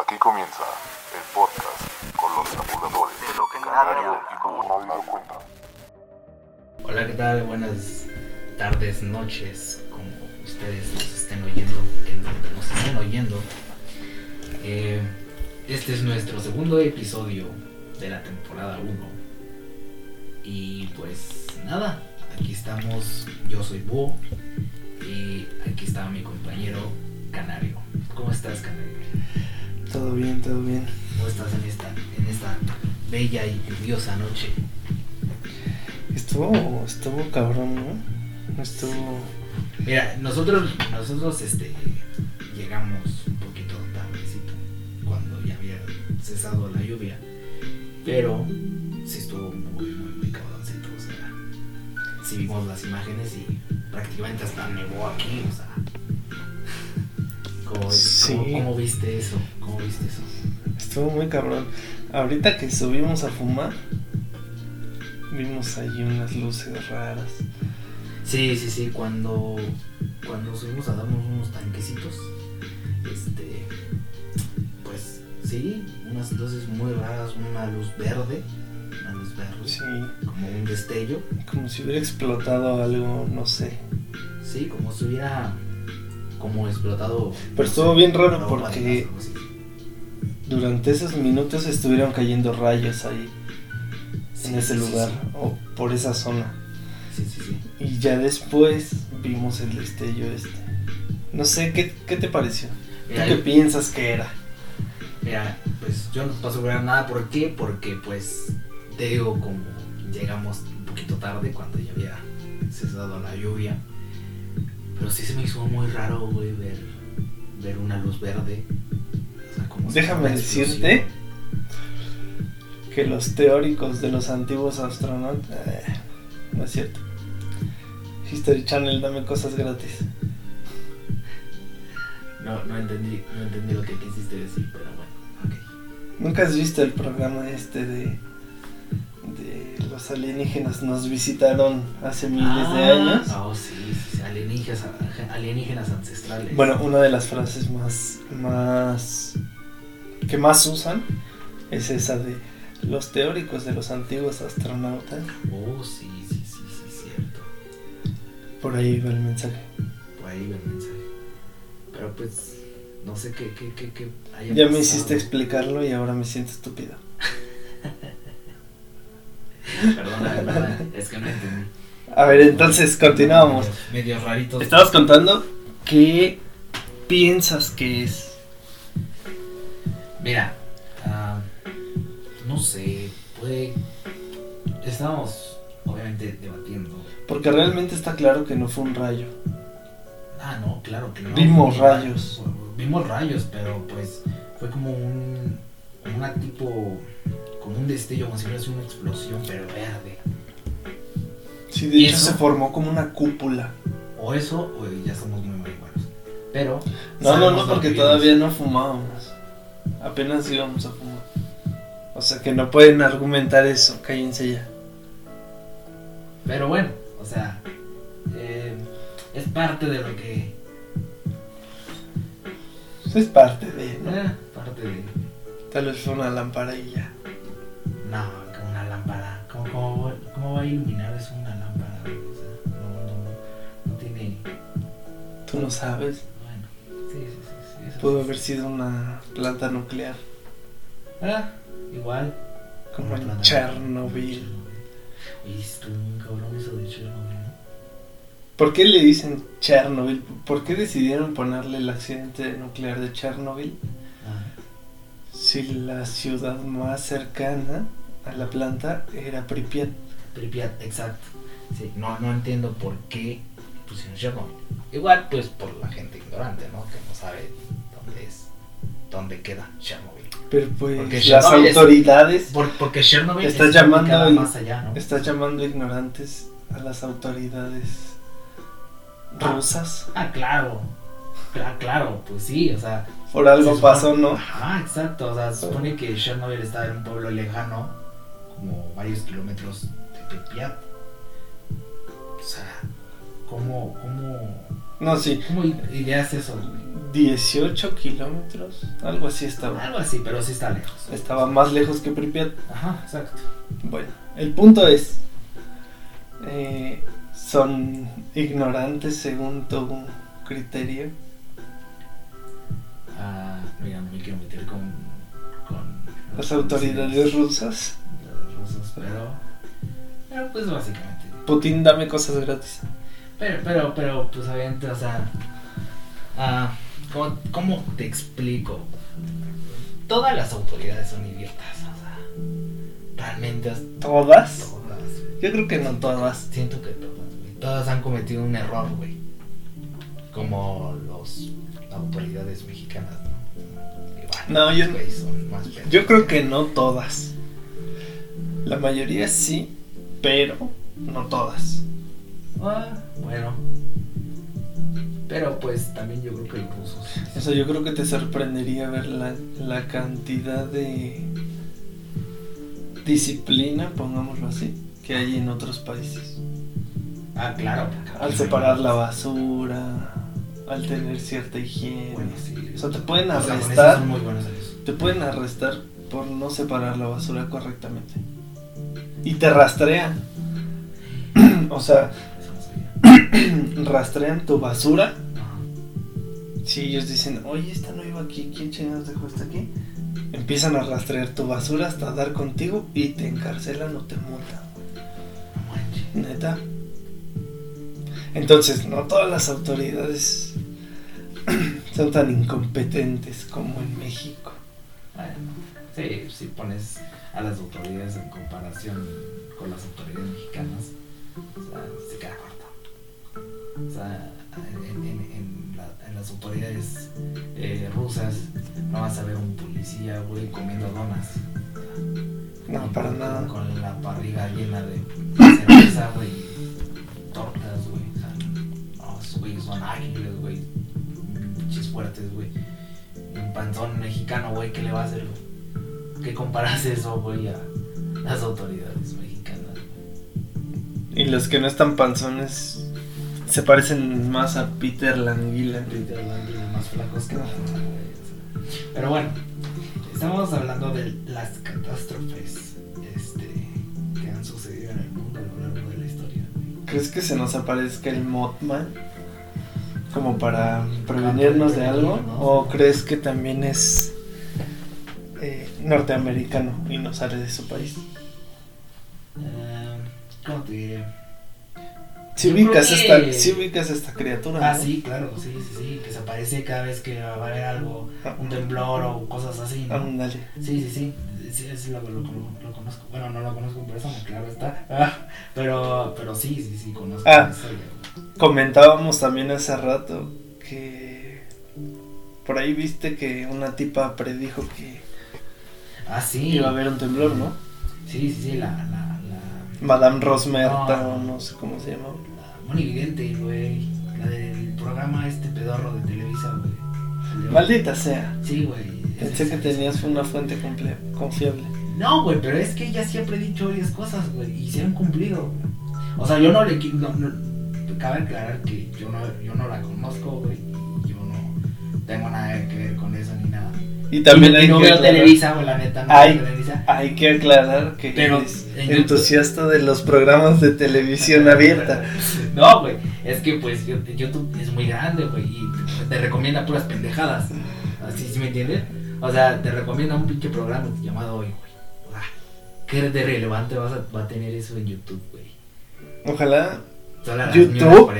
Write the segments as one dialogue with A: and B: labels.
A: Aquí comienza el podcast con los tabuladores
B: De lo que
A: Canario
B: nadie
A: y como lo cuenta.
C: Hola, ¿qué tal? Buenas tardes, noches, como ustedes nos estén oyendo, en donde nos estén oyendo. Eh, este es nuestro segundo episodio de la temporada 1. Y pues nada, aquí estamos, yo soy Búho y aquí está mi compañero Canario. ¿Cómo estás, Canario?
D: Todo bien, todo bien.
C: ¿Cómo estás en esta, en esta bella y lluviosa noche?
D: Estuvo, estuvo cabrón, ¿no? Estuvo.
C: Mira, nosotros, nosotros este, llegamos un poquito tardecito cuando ya había cesado la lluvia, pero sí estuvo muy, muy, muy cabroncito, o sea, sí vimos las imágenes y prácticamente hasta nevó aquí, o sea, ¿cómo,
D: Sí.
C: cómo- cómo viste eso? ¿Cómo viste eso?
D: Estuvo muy cabrón. Ahorita que subimos a fumar, vimos ahí unas luces raras.
C: Sí, sí, sí, cuando, cuando subimos a darnos unos tanquecitos, este, pues sí, unas luces muy raras, una luz verde, una luz verde,
D: Sí,
C: como un destello,
D: como si hubiera explotado algo, no sé.
C: sí, como si hubiera, como explotado.
D: Pero
C: no
D: estuvo
C: sé,
D: bien raro porque-. Durante esos minutos estuvieron cayendo rayos ahí,
C: Sí,
D: en ese
C: sí,
D: lugar,
C: sí.
D: o por esa zona.
C: Sí, sí, sí.
D: Y ya después vimos el destello este. No sé, ¿qué, qué te pareció? ¿Tú
C: Mira,
D: qué piensas que era?
C: Mira, pues yo no puedo asegurar nada. ¿Por qué? Porque, pues, te digo, como llegamos un poquito tarde cuando ya había cesado la lluvia. Pero sí se me hizo muy raro, güey, ver, ver una luz verde.
D: Déjame decirte que los teóricos de los antiguos astronautas... eh, no es cierto. History Channel, dame cosas gratis.
C: No, no entendí, no entendí lo que quisiste decir, pero bueno, ok.
D: ¿Nunca has visto el programa este de... de los alienígenas nos visitaron hace miles de
C: Ah,
D: años?
C: Oh, sí, sí, sí, alienígenas, alienígenas ancestrales.
D: Bueno, una de las frases más, más que más usan es esa de los teóricos de los antiguos astronautas.
C: Oh, sí, sí, sí, sí, cierto.
D: Por ahí va el mensaje.
C: Por ahí va el mensaje. Pero pues, no sé qué, qué, qué, qué haya
D: Ya me hiciste explicarlo y ahora me siento estúpido.
C: Perdona, verdad, es que no entendí.
D: A ver, entonces continuamos.
C: Medios, medios raritos.
D: Estabas contando qué piensas que es.
C: Mira, ah, no sé, puede... Estábamos, obviamente, debatiendo.
D: Porque realmente está claro que no fue un rayo.
C: Ah, no, claro que no.
D: Vimos
C: Fue-
D: rayos.
C: Vimos rayos, pero pues fue como un... Una tipo... Como un destello, como si sido una explosión, pero verde.
D: Sí, de
C: ¿Y
D: hecho
C: eso?
D: se formó como una cúpula.
C: O eso, o ya somos muy marihuanos. Pero...
D: No, no, no, porque todavía no fumábamos. Apenas íbamos a fumar. O sea que no pueden argumentar eso, cállense ya.
C: Pero bueno, o sea, eh, es parte de lo que...
D: Es parte de, ¿no?
C: eh, parte de...
D: Tal vez fue una lámpara y ya.
C: No, que una lámpara. ¿Cómo, cómo, cómo va a iluminar eso una lámpara? O sea, no, no, no, no tiene...
D: Tú no sabes. Pudo haber sido una planta nuclear.
C: Ah, igual.
D: Como en
C: planta-
D: Chernobyl.
C: Oye, estuvo cabrón eso de Chernobyl, ¿no?
D: ¿Por qué le dicen Chernobyl? ¿Por qué decidieron ponerle el accidente nuclear de Chernobyl?
C: Ah,
D: Si la ciudad más cercana a la planta era Pripyat.
C: Pripyat, exacto. Sí, no, no entiendo por qué pusieron Chernobyl. Igual, pues por la gente ignorante, ¿no? Que no sabe es, dónde queda Chernobyl.
D: Pero pues
C: Porque
D: las
C: Chernobyl es-
D: autoridades
C: Por- porque Chernobyl
D: Está
C: está
D: llamando
C: más allá, ¿no?
D: estás llamando ignorantes a las autoridades rusas.
C: Ah, claro. Cla- claro, pues sí, o sea.
D: Por algo
C: se
D: pasó, ¿no?
C: Ajá, exacto. O sea, se supone que Chernobyl está en un pueblo lejano, como varios kilómetros de Pripyat. O sea, ¿cómo, cómo,
D: No, sí.
C: cómo ideas eso, güey?
D: 18 kilómetros, algo así estaba.
C: Algo así, pero sí está lejos.
D: Estaba más lejos que Pripyat.
C: Ajá, exacto.
D: Bueno, el punto es, eh, son ignorantes según tu criterio.
C: Ah, mira, no me quiero meter con, con
D: Las autoridades rusas.
C: los rusos, pero, pero pues básicamente.
D: Putin, dame cosas gratis.
C: Pero, pero, pero, pues obviamente, o sea, ah, ¿cómo, cómo te explico? Todas las autoridades son idiotas, o sea, realmente
D: ¿Todas?
C: todas.
D: Yo creo que no todas.
C: Siento que todas, güey. Todas han cometido un error, güey. Como los autoridades mexicanas, ¿no? Igual,
D: No, yo-
C: güey, son más.
D: Yo creo que no todas. La mayoría sí, pero no todas.
C: Ah, bueno. Pero pues también yo creo que los rusos.
D: O sea, yo creo que te sorprendería ver la, la cantidad de disciplina, pongámoslo así, que hay en otros países.
C: Ah, claro.
D: Al separar la basura, al tener cierta higiene.
C: Bueno, sí.
D: O sea, te pueden arrestar,
C: son muy buenos
D: te pueden arrestar por no separar la basura correctamente. Y te rastrean. o sea. rastrean tu basura. Si ellos dicen, oye, esta no iba aquí, ¿quién chingados dejó esta aquí? Empiezan a rastrear tu basura hasta dar contigo y te encarcelan o te multan. Neta. Entonces, no todas las autoridades son tan incompetentes como en México.
C: Bueno, sí, si pones a las autoridades en comparación con las autoridades mexicanas, o sea, se queda corto. O sea, en, en- en la- en las autoridades eh, rusas no vas a ver un policía, güey, comiendo donas.
D: No, para
C: Con-
D: nada.
C: Con la barriga llena de cerveza, güey, y tortas, güey. O sea, no, esos güeyes son ágiles, güey, pinches fuertes, güey. Un panzón mexicano, güey, ¿qué le va a hacer, güey? ¿Qué comparas eso, güey, a las autoridades mexicanas, güey?
D: Y los que no están panzones se parecen más a Peter Languila.
C: Literalmente más flacos que. Pero bueno, estamos hablando de las catástrofes este, que han sucedido en el mundo a lo largo de la historia.
D: ¿Crees que se nos aparezca el Mothman? Como para prevenirnos de algo. ¿O crees que también es eh, norteamericano y no sale de su país?
C: Eh, ¿Cómo te diré?
D: Si ubicas, esta,
C: que-
D: sí ubicas esta criatura.
C: Ah,
D: ¿no?
C: sí, claro, sí, sí, sí, que se aparece cada vez que va a haber algo,
D: Ah.
C: un temblor o cosas así, ¿no? Sí, sí, sí, sí, sí lo, lo- conozco. Bueno, no lo conozco en persona, claro está. Ah, pero, pero sí, sí, sí, conozco
D: Ah. Comentábamos también hace rato que por ahí viste que una tipa predijo que
C: Ah, sí.
D: iba a haber un temblor, ¿no?
C: Sí, sí, sí, la, la, la,
D: Madame Rosmerta
C: No.
D: o no sé cómo se llama.
C: Moni güey. La del programa este pedorro de Televisa, güey.
D: Maldita sea.
C: Sí, güey.
D: Pensé que tenías una fuente confiable.
C: No, güey, pero es que ella siempre ha dicho varias cosas, güey, y se han cumplido. güey. O sea, yo no le quiero. No, no- cabe aclarar que yo no, yo no la conozco, güey, y yo no tengo nada que ver con eso ni nada.
D: Y también
C: Y
D: hay
C: no
D: que
C: veo Televisa, güey, la neta, no
D: Ay.
C: veo Televisa.
D: hay que aclarar que
C: Pero
D: eres
C: en YouTube-
D: entusiasta de los programas de televisión abierta.
C: No, güey, es que pues yo- YouTube es muy grande, güey, y te recomienda puras pendejadas. Así, ¿sí me entiendes? O sea, te recomienda un pinche programa llamado Hoy, güey. O sea, ¿qué de relevante vas a, va a tener eso en YouTube, güey?
D: Ojalá,
C: Las
D: YouTube.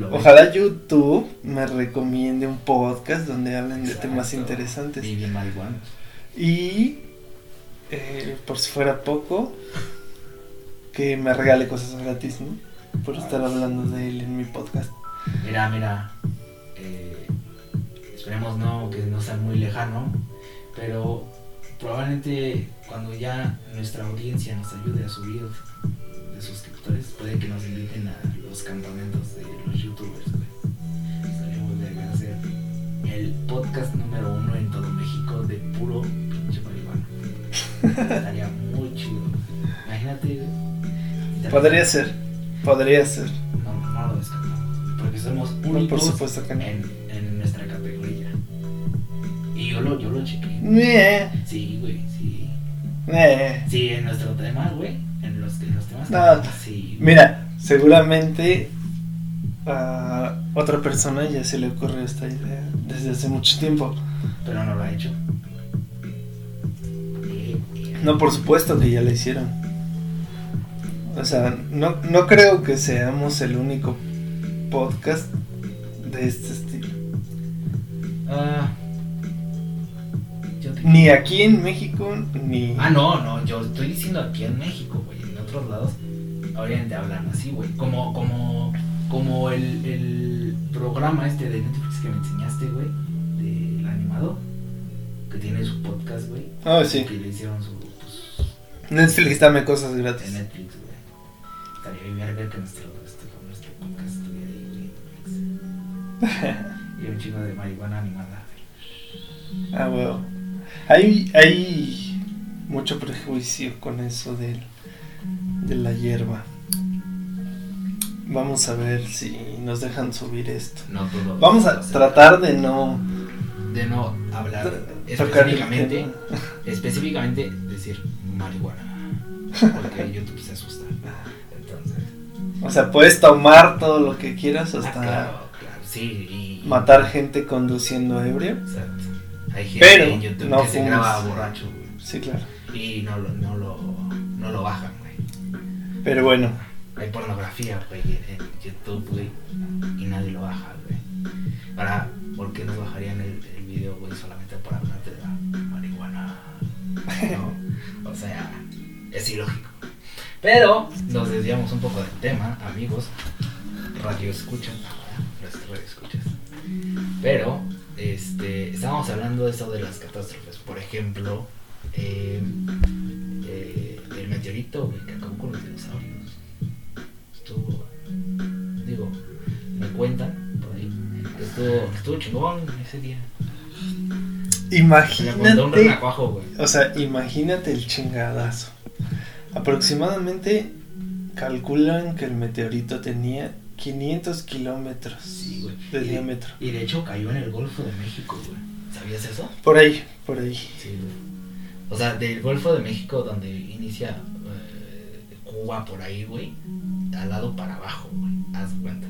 C: lo
D: ojalá YouTube me recomiende un podcast donde hablen de temas interesantes.
C: Y bien.
D: Y eh, por si fuera poco, que me regale cosas gratis, ¿no? Por estar hablando de él en mi podcast.
C: Mira, mira, eh, esperemos no que no sea muy lejano, pero probablemente cuando ya nuestra audiencia nos ayude a subir de suscriptores, los campamentos de los youtubers, güey. Estaría muy verga hacer el podcast número uno en todo México de puro pinche marihuana. Estaría muy chido. Imagínate, güey.
D: Podría ser, podría ser.
C: No, no lo descartamos, porque somos
D: No,
C: únicos
D: por supuesto que no.
C: en, en nuestra categoría. yo lo, yo lo chequé.
D: Eh,
C: Sí, güey, sí.
D: eh.
C: Sí, en nuestro tema, güey. En los, en los temas.
D: No.
C: Sí. güey.
D: Mira, seguramente a otra persona ya se le ocurrió esta idea desde hace mucho tiempo.
C: Pero no lo ha hecho.
D: No, por supuesto que ya lo hicieron. O sea, no, no creo que seamos el único podcast de este estilo.
C: Ah. Yo te-
D: Ni aquí en México, ni...
C: Ah, no, no, yo estoy diciendo aquí en México, güey. En otros lados, obviamente hablan así, güey. Como, como, como el, el programa este de Netflix que me enseñaste, güey. Del animado. Que tiene su podcast, güey.
D: Ah, sí.
C: Que le hicieron su, pues,
D: Netflix dame cosas
C: de
D: gratis.
C: Netflix, güey. Estaría bien verga que nuestro, este, nuestro podcast estuviera ahí, güey. en Netflix. y un chingo de marihuana animada, güey.
D: Ah, bueno. Hay, hay mucho prejuicio con eso del, de la hierba. Vamos a ver si nos dejan subir esto.
C: No todo.
D: Vamos a tratar de no
C: de no hablar específicamente, específicamente decir marihuana, porque YouTube se asusta. Entonces,
D: O sea, puedes tomar todo lo que quieras
C: ah,
D: hasta
C: claro, claro, sí, y
D: matar gente conduciendo ebrio.
C: Exacto. Hay gente
D: Pero
C: en YouTube
D: no
C: que se
D: fumes.
C: graba borracho, güey,
D: Sí, claro.
C: y no lo, no lo, no lo bajan, güey.
D: Pero bueno,
C: Hay pornografía, güey, en YouTube, güey, y nadie lo baja, güey. Para, ¿por qué no bajarían el, video, solamente para hablar de la marihuana? O sea, es ilógico. Pero nos desviamos un poco del tema, amigos. Radio escuchan, radio escuchas. Pero, este, estábamos hablando de eso de las catástrofes. Por ejemplo, eh, eh, el meteorito güey, que acabó con los dinosaurios. Estuvo, digo, me cuentan por ahí. que Estuvo, estuvo chingón ese día. Un
D: imagínate,
C: renacuajo, güey.
D: o sea, imagínate el chingadazo. Aproximadamente calculan que el meteorito tenía 500 kilómetros
C: Sí,
D: de
C: Y-
D: diámetro.
C: Y de hecho cayó en el Golfo de México, güey. ¿Sabías eso?
D: Por ahí, por ahí.
C: Sí, güey. O sea, del Golfo de México, donde inicia eh, Cuba, por ahí, güey, al lado para abajo, güey. Haz cuenta.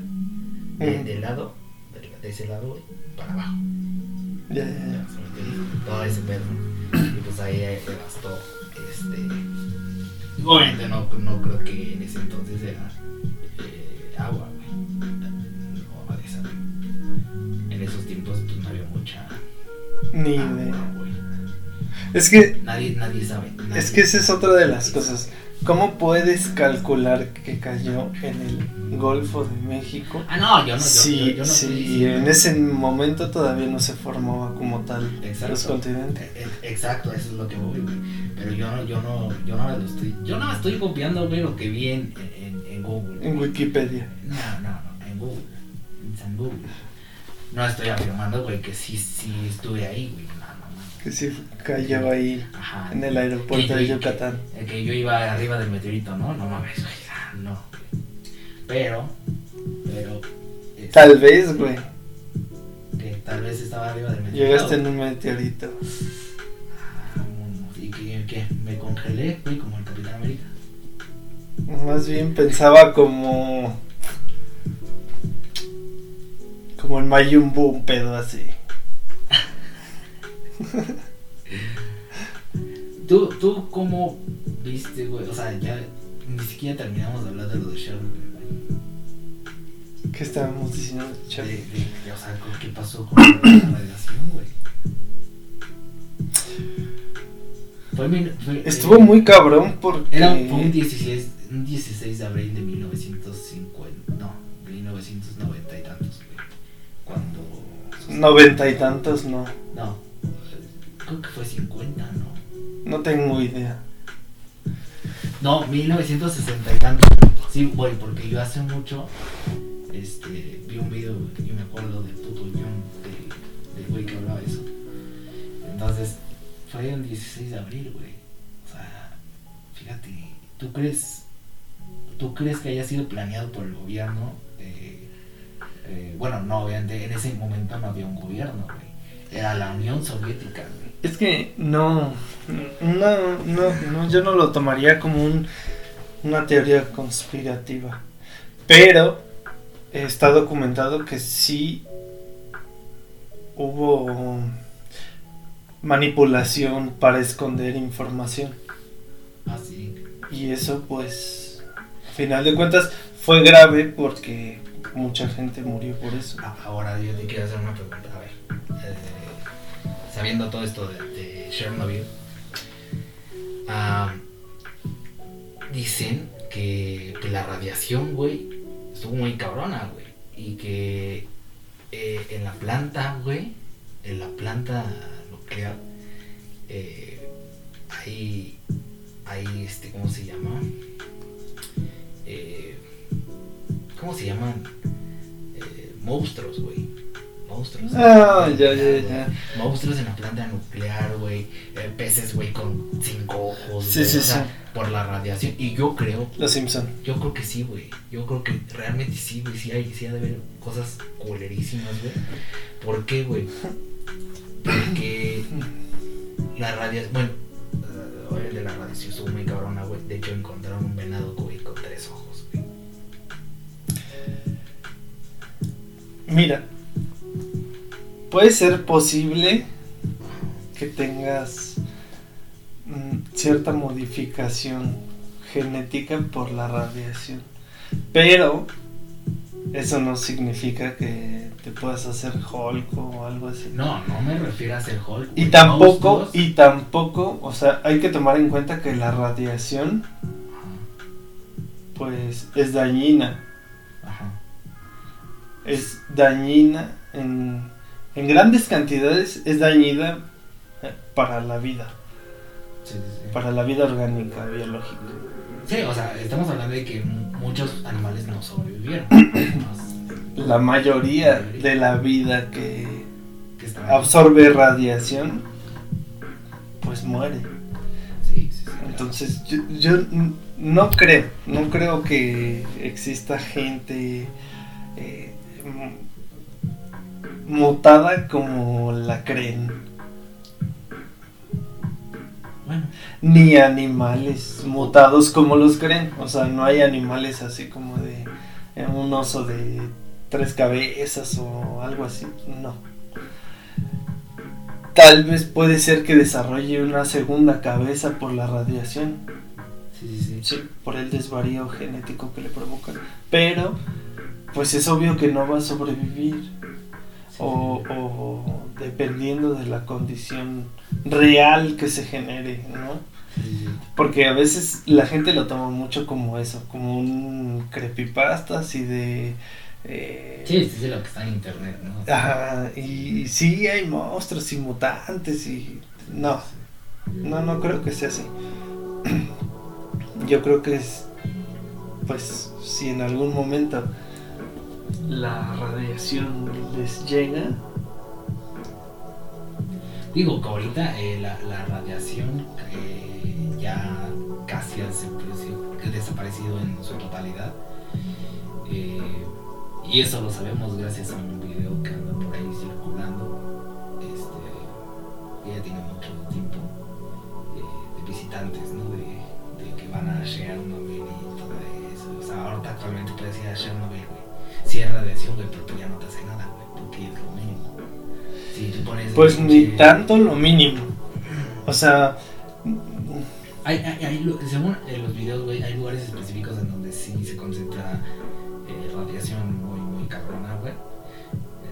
C: De, del lado, de, ese lado, güey, para abajo.
D: Ya, ya,
C: Ya, todo ese pedo. Y pues ahí devastó, este... Obviamente no, no creo que en ese entonces era eh, agua, güey. No, de esa- En esos tiempos pues no había mucha
D: Ni
C: agua,
D: idea. Es que,
C: Nadie, nadie sabe. nadie-
D: es que esa es otra de las cosas. ¿Cómo puedes calcular que cayó en el Golfo de México?
C: Ah, no, yo no. Yo,
D: Si,
C: yo, yo no estoy
D: si
C: diciendo-
D: en ese momento todavía no se formaba como tal
C: Exacto.
D: los continentes.
C: E- e- Exacto, eso es lo que voy, güey. Pero yo no, yo no, yo no lo estoy. Yo no estoy copiando, güey, lo que vi en, en, en Google.
D: En Wikipedia.
C: No, no, no, en Google. En San Google. No estoy afirmando, güey, que sí, sí estuve ahí, güey.
D: Que sí cayó ahí
C: Ajá.
D: en el aeropuerto
C: Que
D: de Yucatán.
C: Que, que yo iba arriba del meteorito, ¿no? No mames, güey. No. Pero, pero. este,
D: Tal vez, güey.
C: Que tal vez estaba arriba del meteorito.
D: Llegaste en un meteorito.
C: Ah, Y que, que me congelé, güey, como el Capitán América.
D: Más bien pensaba como. Como el Mayun Buu, un pedo así.
C: ¿Tú, ¿Tú cómo viste, güey? O sea, ya ni siquiera terminamos de hablar de lo de güey.
D: ¿Qué estábamos diciendo,
C: De, de- de- o sea, ¿qué pasó con la radiación, güey? Fue, fue-
D: Estuvo
C: eh,
D: muy cabrón porque.
C: Era un, un 16, un 16 de abril de 1950, no, 1990 y tantos, güey. Cuando...
D: Noventa y tantos, no.
C: Creo que fue 50, ¿no?
D: No tengo idea.
C: No, 1960 y tantos. Sí, güey, porque yo hace mucho este, vi un video y me acuerdo del puto guion de- del güey que hablaba eso. Entonces, fue el 16 de abril, güey. O sea, fíjate, ¿tú crees, ¿tú crees que haya sido planeado por el gobierno? Eh, eh, bueno, no, obviamente en ese momento no había un gobierno, güey. Era la Unión Soviética, güey.
D: Es que no, no, no, no, yo no lo tomaría como un, una teoría conspirativa. Pero está documentado que sí hubo manipulación para esconder información.
C: Así.
D: Y eso pues, a final de cuentas, fue grave porque mucha gente murió por eso.
C: Ah, Ahora yo te quiero hacer una pregunta. A ver, eh, sabiendo todo esto de, Chernobyl, dicen que, que la radiación, güey, estuvo muy cabrona, güey. Y que eh, en la planta, güey, en la planta nuclear, eh, hay, hay, este, ¿cómo se llama? Eh, ¿Cómo se llaman? Eh, monstruos, güey. Monstruos.
D: Ah, ya, ya, ya.
C: Monstruos en la planta nuclear, güey. Eh, peces, güey, con cinco ojos.
D: Sí, sí,
C: o sea,
D: sí.
C: Por la radiación. Y yo creo,
D: Los Simpson.
C: yo creo que sí, güey. Yo creo que realmente sí, güey. Sí hay, sí ha de haber cosas culerísimas, güey. ¿Por qué, güey? Porque la radiación. Bueno, eh, obviamente la radiación estuvo muy cabrona, güey. De hecho, encontraron un venado, güey, con tres ojos, güey.
D: Mira, puede ser posible que tengas mm, cierta modificación genética por la radiación, pero eso no significa que te puedas hacer Hulk o algo así.
C: No, no me refiero a ser Hulk.
D: Y tampoco, y tampoco, o sea, hay que tomar en cuenta que la radiación, pues, es dañina.
C: Ajá.
D: es dañina en, en grandes cantidades, es dañina eh, para la vida,
C: Sí, sí, sí.
D: para la vida orgánica, biológica.
C: Sí, o sea, estamos hablando de que muchos animales no sobrevivieron.
D: La mayoría de la vida que absorbe radiación, pues muere.
C: Sí, sí, sí.
D: Entonces yo, no creo, no creo que exista gente eh, mutada como la creen.
C: Bueno,
D: ni animales mutados como los creen. O sea, no hay animales así como de eh, un oso de tres cabezas o algo así. No. Tal vez puede ser que desarrolle una segunda cabeza por la radiación.
C: sí, sí, sí.
D: Sí, por el desvarío genético que le provoca. Pero, pues es obvio que no va a sobrevivir. O, o dependiendo de la condición real que se genere, ¿no? Porque a veces la gente lo toma mucho como eso, como un creepypasta así de... eh,
C: Sí, sí, sí, lo que está en internet, ¿no?
D: ajá, y, sí hay monstruos y mutantes y... No, no, no creo que sea así. Yo creo que es... Pues si en algún momento la radiación les llega,
C: Digo que ahorita eh, la, radiación eh, ya casi ha desaparecido, en su totalidad. Eh, y eso lo sabemos gracias a un video que anda por ahí circulando. Este, ya tiene mucho tiempo eh, de visitantes, ¿no? De, de que van a Chernobyl y todo eso. O sea, ahorita actualmente puedes ir a Chernobyl, Sí hay radiación, güey, pero pues ya no te hace nada, güey, porque es lo mínimo. Si tú pones
D: pues ni tanto lo mínimo. O sea,
C: Hay, hay, hay según eh, los videos, güey, hay lugares específicos en donde sí se concentra eh, radiación muy, muy cabrona, güey.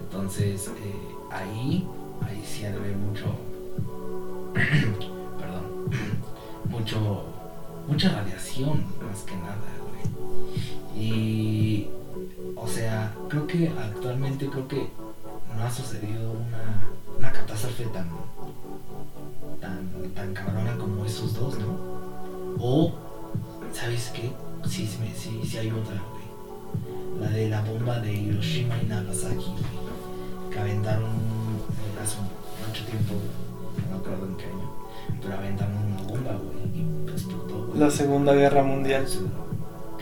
C: Entonces, eh, ahí, ahí sí ha de haber mucho, perdón, mucho, mucha radiación, más que nada, güey. Y, o sea, creo que actualmente, creo que no ha sucedido una, una catástrofe tan, tan, tan cabrona como esos dos, ¿no? O, ¿sabes qué? Sí, sí, sí, sí hay otra, güey. La de la bomba de Hiroshima y Nagasaki, güey. Que aventaron hace mucho tiempo, no acuerdo en qué año. Pero aventaron una bomba, güey, y explotó, güey.
D: la Segunda Guerra Mundial.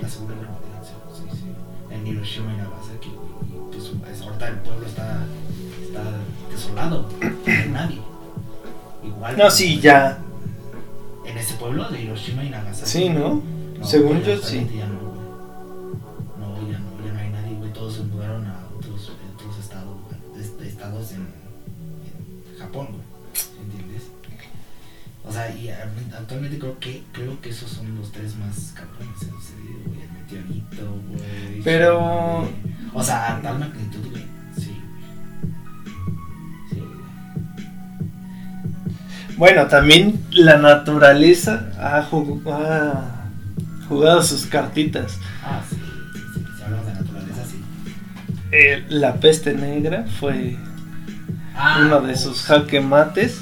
C: La Segunda Guerra Mundial. En Hiroshima y Nagasaki, güey. Y pues es- ahorita el pueblo está, está desolado, no hay nadie. Igual.
D: No, sí, ya.
C: En ese pueblo de Hiroshima y Nagasaki.
D: Sí, ¿no? Según yo, sí.
C: Ya no, güey. No, ya no, ya no hay nadie, güey. Todos se mudaron a otros, otros estados, güey. est- Estados en, en Japón, güey. ¿Entiendes? O sea, y actualmente creo que creo que esos son los tres más cabrones que han sucedido, güey. Güey.
D: Pero-.
C: O sea, a tal magnitud, güey. Sí. Sí, güey.
D: Bueno, también la naturaleza ha, jug- ha jugado sus cartitas.
C: Ah, sí, sí, sí. Si hablamos de naturaleza, sí.
D: Eh, la peste negra fue
C: Ah,
D: uno de sus jaque mates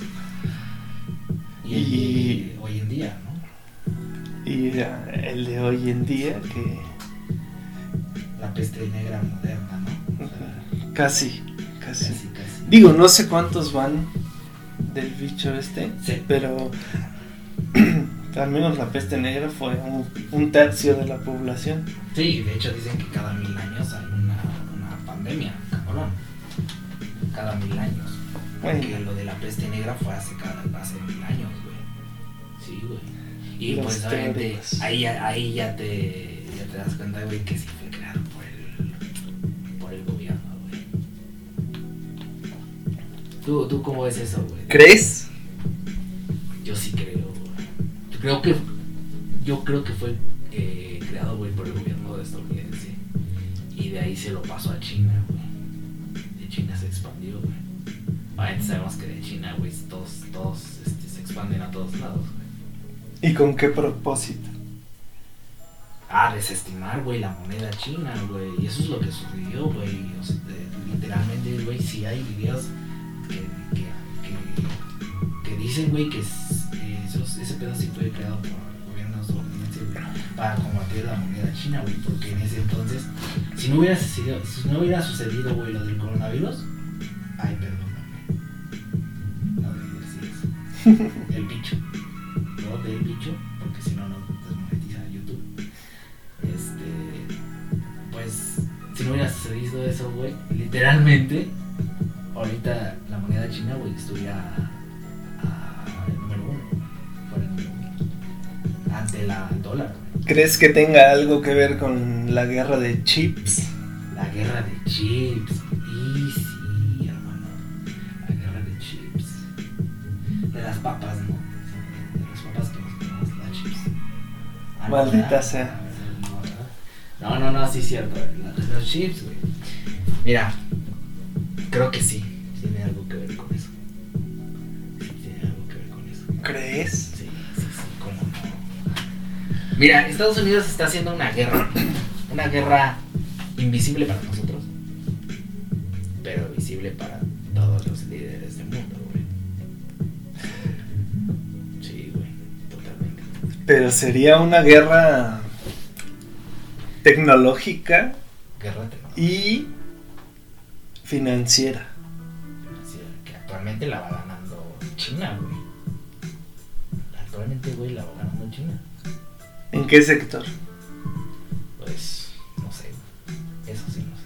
C: Y,
D: Y-
C: hoy en día.
D: Y el de hoy en día que
C: La peste negra moderna, ¿no? O sea,
D: casi, casi.
C: casi, casi.
D: Digo, no sé cuántos van del bicho este,
C: Sí.
D: pero al menos la peste negra fue un, un tercio de la población.
C: Sí, de hecho dicen que cada mil años hay una, una pandemia, cabrón. Cada mil años. Porque
D: Bueno,
C: lo de la peste negra fue hace, cada, hace mil años, güey. Sí, güey. Y pues obviamente ahí, ya- ahí ya, te, ya te das cuenta, güey, que sí fue creado por el, por el gobierno, güey. ¿Tú, ¿Tú cómo ves eso, güey?
D: ¿crees?
C: Yo sí creo, güey. Yo creo que, yo creo que fue eh, creado, güey, por el gobierno estadounidense. Y de ahí se lo pasó a China, güey. De China se expandió, güey. Obviamente sabemos que de China, güey, todos, todos este, se expanden a todos lados, güey.
D: ¿Y con qué propósito?
C: Ah, desestimar, güey, la moneda china, güey. Y eso es lo que sucedió, güey. O sea, de- literalmente, güey, si hay videos que, que, que, que dicen, güey, que es- eh, esos- ese pedo sí fue creado por el gobierno estadounidense, güey, para combatir la moneda china, güey. Porque en ese entonces, si no hubiera sucedido, si no hubiera sucedido, güey, lo del coronavirus, ay, perdóname. No debí decir eso. El bicho. No del bicho, porque si no, no desmonetiza YouTube. Este. Pues, si no hubiera sucedido eso, güey, literalmente, ahorita la moneda china, güey, estuviera a, el número uno, fuera el número uno, ante la dólar.
D: ¿Crees que tenga algo que ver con la guerra de chips?
C: La guerra de chips, y sí, hermano, la guerra de chips, de las papas, ¿no?
D: Maldita sea.
C: No. No, no, sí es cierto. Los chips, güey. Mira, creo que sí. Tiene algo que ver con eso. Sí, tiene algo que ver con eso.
D: ¿Crees?
C: Sí, sí, sí, cómo no. Mira, Estados Unidos está haciendo una guerra. Una guerra invisible para nosotros. Pero visible para
D: Pero sería una guerra tecnológica
C: Guerra tecnológica.
D: y financiera.
C: Sí, que actualmente la va ganando China, güey. Actualmente, güey, la va ganando China.
D: ¿En qué sector?
C: Pues, no sé. Eso sí, no sé.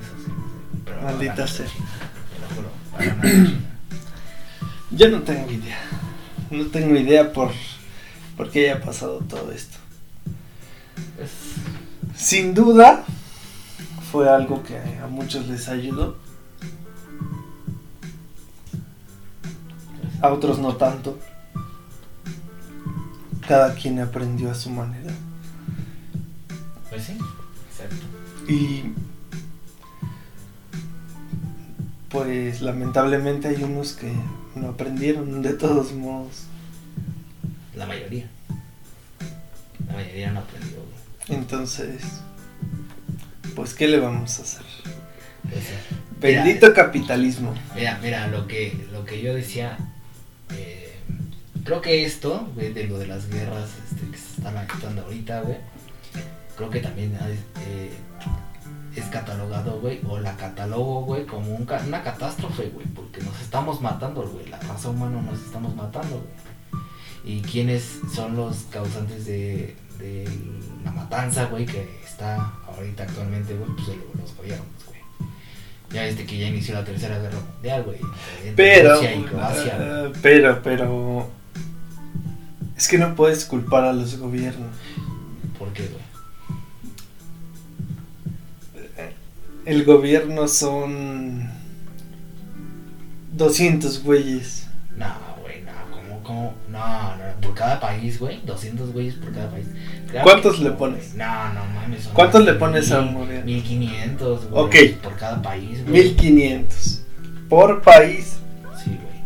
C: Eso sí, no sé. Pero
D: Maldita sea.
C: Te lo juro. Va ganando China.
D: Yo no tengo idea. No tengo idea por, por qué haya pasado todo esto. Sin duda, fue algo que a muchos les ayudó, a otros no tanto. Cada quien aprendió a su manera.
C: pues sí, exacto.
D: Y pues lamentablemente hay unos que no aprendieron de todos modos.
C: La mayoría. La mayoría no aprendió, güey.
D: Entonces, pues ¿qué le vamos a hacer?
C: Pues. Mira,
D: Bendito capitalismo.
C: Mira, mira, lo que, lo que yo decía, eh, creo que esto, güey, de lo de las guerras este, que se están actuando ahorita, güey, creo que también eh, es catalogado, güey, o la catalogo, güey, como un ca- una catástrofe, güey, porque nos estamos matando, güey, la raza humana nos estamos matando, güey. ¿Y quiénes son los causantes de, de la matanza, güey, que está ahorita actualmente, güey? Pues los gobiernos, güey. Ya viste que ya inició la tercera guerra mundial, güey.
D: Pero,
C: Rusia y Croacia,
D: eh, pero, pero, es que no puedes culpar a los gobiernos.
C: ¿Por qué, güey?
D: El gobierno son 200 güeyes.
C: No, güey, no, ¿cómo, cómo? No, no, por cada país, güey. 200 güeyes por cada país. Claro
D: ¿Cuántos
C: que
D: le pones?
C: No, no mames.
D: ¿Cuántos le
C: mil-
D: pones a un gobierno?
C: 1500, güey.
D: Ok.
C: Por cada país, güey.
D: 1500 por país.
C: Sí, güey.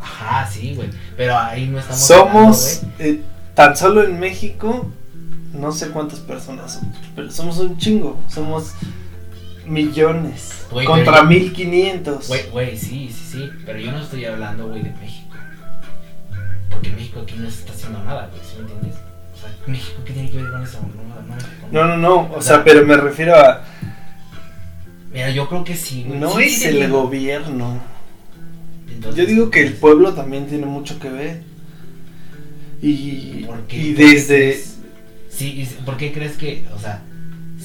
C: Ajá, sí, güey. Pero ahí no estamos.
D: Somos eh, tan solo en México, no sé cuántas personas somos, pero somos un chingo. Somos millones contra
C: pero-
D: 1500.
C: Güey, güey, sí, sí, sí. Pero yo no estoy hablando, güey, de México. Porque México aquí no se está haciendo nada, güey. ¿Sí me entiendes? O sea, México, ¿qué tiene que ver con eso? No, no,
D: No, o
C: O
D: sea,
C: sea,
D: pero me refiero a.
C: Mira, yo creo que sí, güey.
D: No
C: Sí,
D: es
C: sí
D: el gobierno.
C: Entonces,
D: Yo digo que el pueblo también tiene mucho que ver. Y,
C: ¿por qué
D: y
C: crees?
D: desde.
C: Sí, ¿por qué crees que, o sea,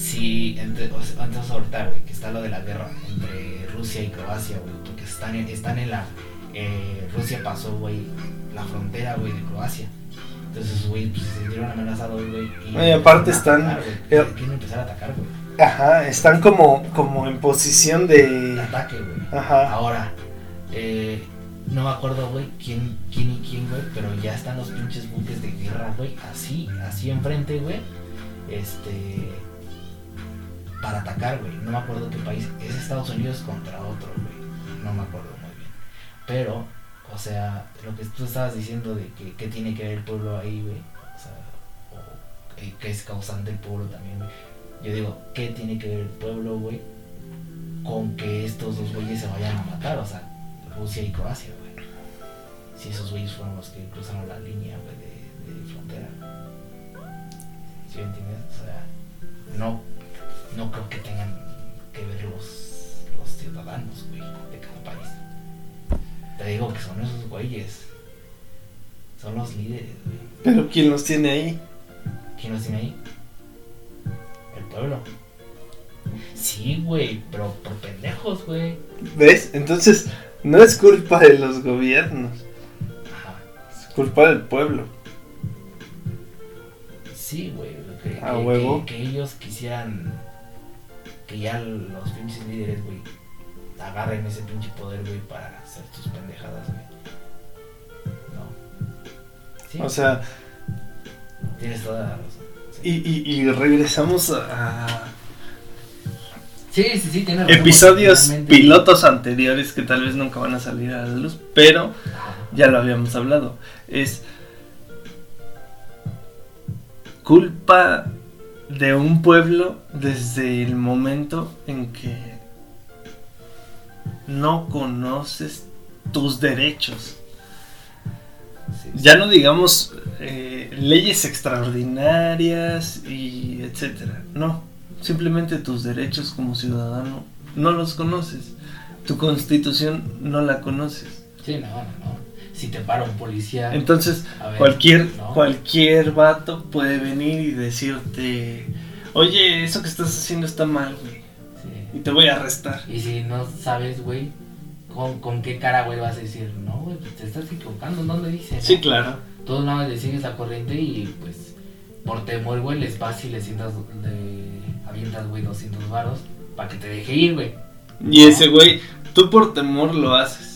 C: si entre, o sea, entonces ahorita, güey, que está lo de la guerra entre Rusia y Croacia, güey, porque están en, están en la, eh, Rusia pasó, güey, la frontera, güey, de Croacia. Entonces, güey, pues se sintieron amenazados, güey. Y
D: y aparte están-
C: atacar, güey.
D: eh,
C: Quieren empezar a atacar, güey.
D: Ajá, están como, como en posición
C: De
D: de.
C: ataque, güey.
D: Ajá.
C: Ahora, eh, no me acuerdo, güey, quién, quién y quién, güey, pero ya están los pinches buques de guerra, güey, así, así enfrente, güey, este, para atacar, güey. No me acuerdo qué país, es Estados Unidos contra otro, güey, no me acuerdo muy bien. Pero, o sea, lo que tú estabas diciendo de que, que tiene que ver el pueblo ahí, güey, o sea, o que, que es causante el pueblo también, güey. Yo digo, ¿qué tiene que ver el pueblo, güey? con que estos dos güeyes se vayan a matar, o sea, Rusia y Croacia, güey. Si esos güeyes fueron los que cruzaron la línea, güey, de, de frontera. ¿Sí me entiendes? O sea, no, no creo que tengan que ver los, los ciudadanos, güey, de cada país. Te digo que son esos güeyes. Son los líderes, güey.
D: Pero ¿quién los tiene ahí?
C: ¿Quién los tiene ahí? El pueblo. Sí, güey, pero por pendejos, güey.
D: ¿Ves? Entonces, no es culpa de los gobiernos,
C: Ajá.
D: es culpa del pueblo.
C: Sí, güey. Que,
D: huevo.
C: que- que ellos quisieran que ya los pinches líderes, güey, agarren ese pinche poder, güey, para hacer tus pendejadas, güey. No. Sí,
D: O sea,
C: tienes toda la razón. Sí,
D: y, y, y regresamos a,
C: sí, sí, sí, tienes razón.
D: episodios pilotos anteriores que tal vez nunca van a salir a la luz, pero ya lo habíamos hablado. Es culpa de un pueblo desde el momento en que no conoces tus derechos.
C: Sí,
D: Ya no digamos eh, leyes extraordinarias y etcétera. No, simplemente tus derechos como ciudadano no los conoces. Tu constitución no la conoces.
C: Sí, no, no, no. Si te para un policía.
D: Entonces,
C: ver,
D: cualquier,
C: ¿no?
D: cualquier vato puede venir y decirte, oye, eso que estás haciendo está mal, güey.
C: Sí.
D: Y te voy a arrestar.
C: Y si no sabes, güey, ¿con, con qué cara, güey, vas a decir, no, güey, pues te estás equivocando, ¿dónde dice? no?"
D: Sí, claro.
C: Todos nada más le sigues la corriente y, pues, por temor, güey, les vas y le sientas, le avientas, güey, 200 varos para que te deje ir, güey.
D: Y ese güey, tú por temor lo haces.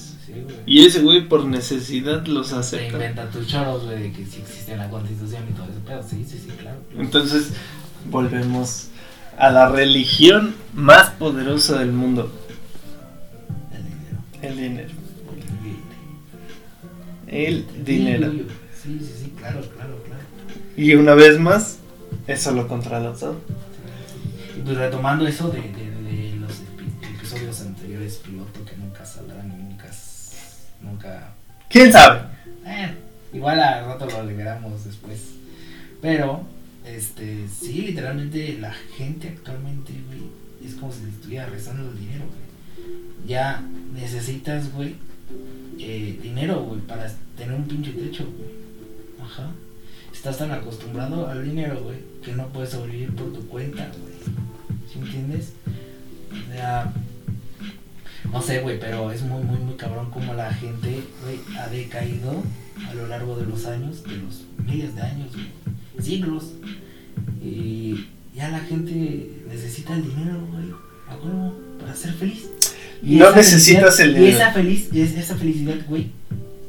D: Y ese güey por necesidad los
C: Te
D: acepta.
C: inventan tus choros, güey, de que sí existe la constitución y todo ese pedo. Sí, sí, sí, claro.
D: Entonces, volvemos a la religión más poderosa del mundo,
C: El dinero.
D: el dinero.
C: El dinero. Sí, sí, sí, claro, claro, claro.
D: Y una vez más, eso lo controla todo.
C: Y pues retomando eso de- de
D: ¿Quién sabe?
C: Eh, igual al rato lo liberamos después. Pero, este, sí, literalmente la gente actualmente, güey, es como si estuviera rezando el dinero, güey. Ya necesitas, güey, eh, dinero, güey, para tener un pinche techo, güey. Ajá. Estás tan acostumbrado al dinero, güey, que no puedes sobrevivir por tu cuenta, güey. ¿Sí me entiendes? O sea, No sé, güey, pero es muy, muy, muy cabrón como la gente, güey, ha decaído a lo largo de los años, de los miles de años, güey, siglos. Y ya la gente necesita el dinero, güey, a huevo, para ser feliz.
D: No necesitas el
C: Y
D: dinero.
C: esa, feliz, es- esa felicidad, güey,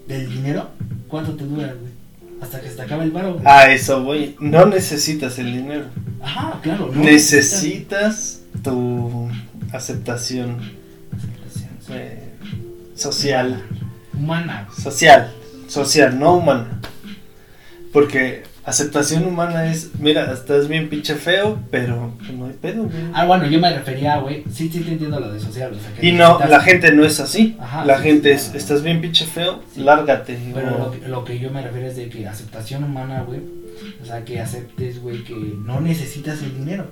C: del dinero, ¿cuánto te dura, güey? Hasta que se te acaba el varo, güey.
D: A eso voy. No necesitas el dinero.
C: Ajá, claro. no
D: Necesitas tu aceptación eh, social.
C: Humana.
D: Social. Social, no humana. Porque aceptación humana es, mira, estás bien pinche feo, pero no hay pedo, güey.
C: Ah, bueno, yo me refería, güey. Sí, sí, te entiendo lo de social. O sea, que
D: Y no, la gente no es así.
C: Ajá,
D: la
C: sí,
D: gente
C: sí,
D: es, estás bien pinche feo,
C: Sí.
D: lárgate.
C: Pero
D: o-
C: lo que, lo que yo me refiero es de que aceptación humana, güey. O sea, que aceptes, güey, que no necesitas el dinero.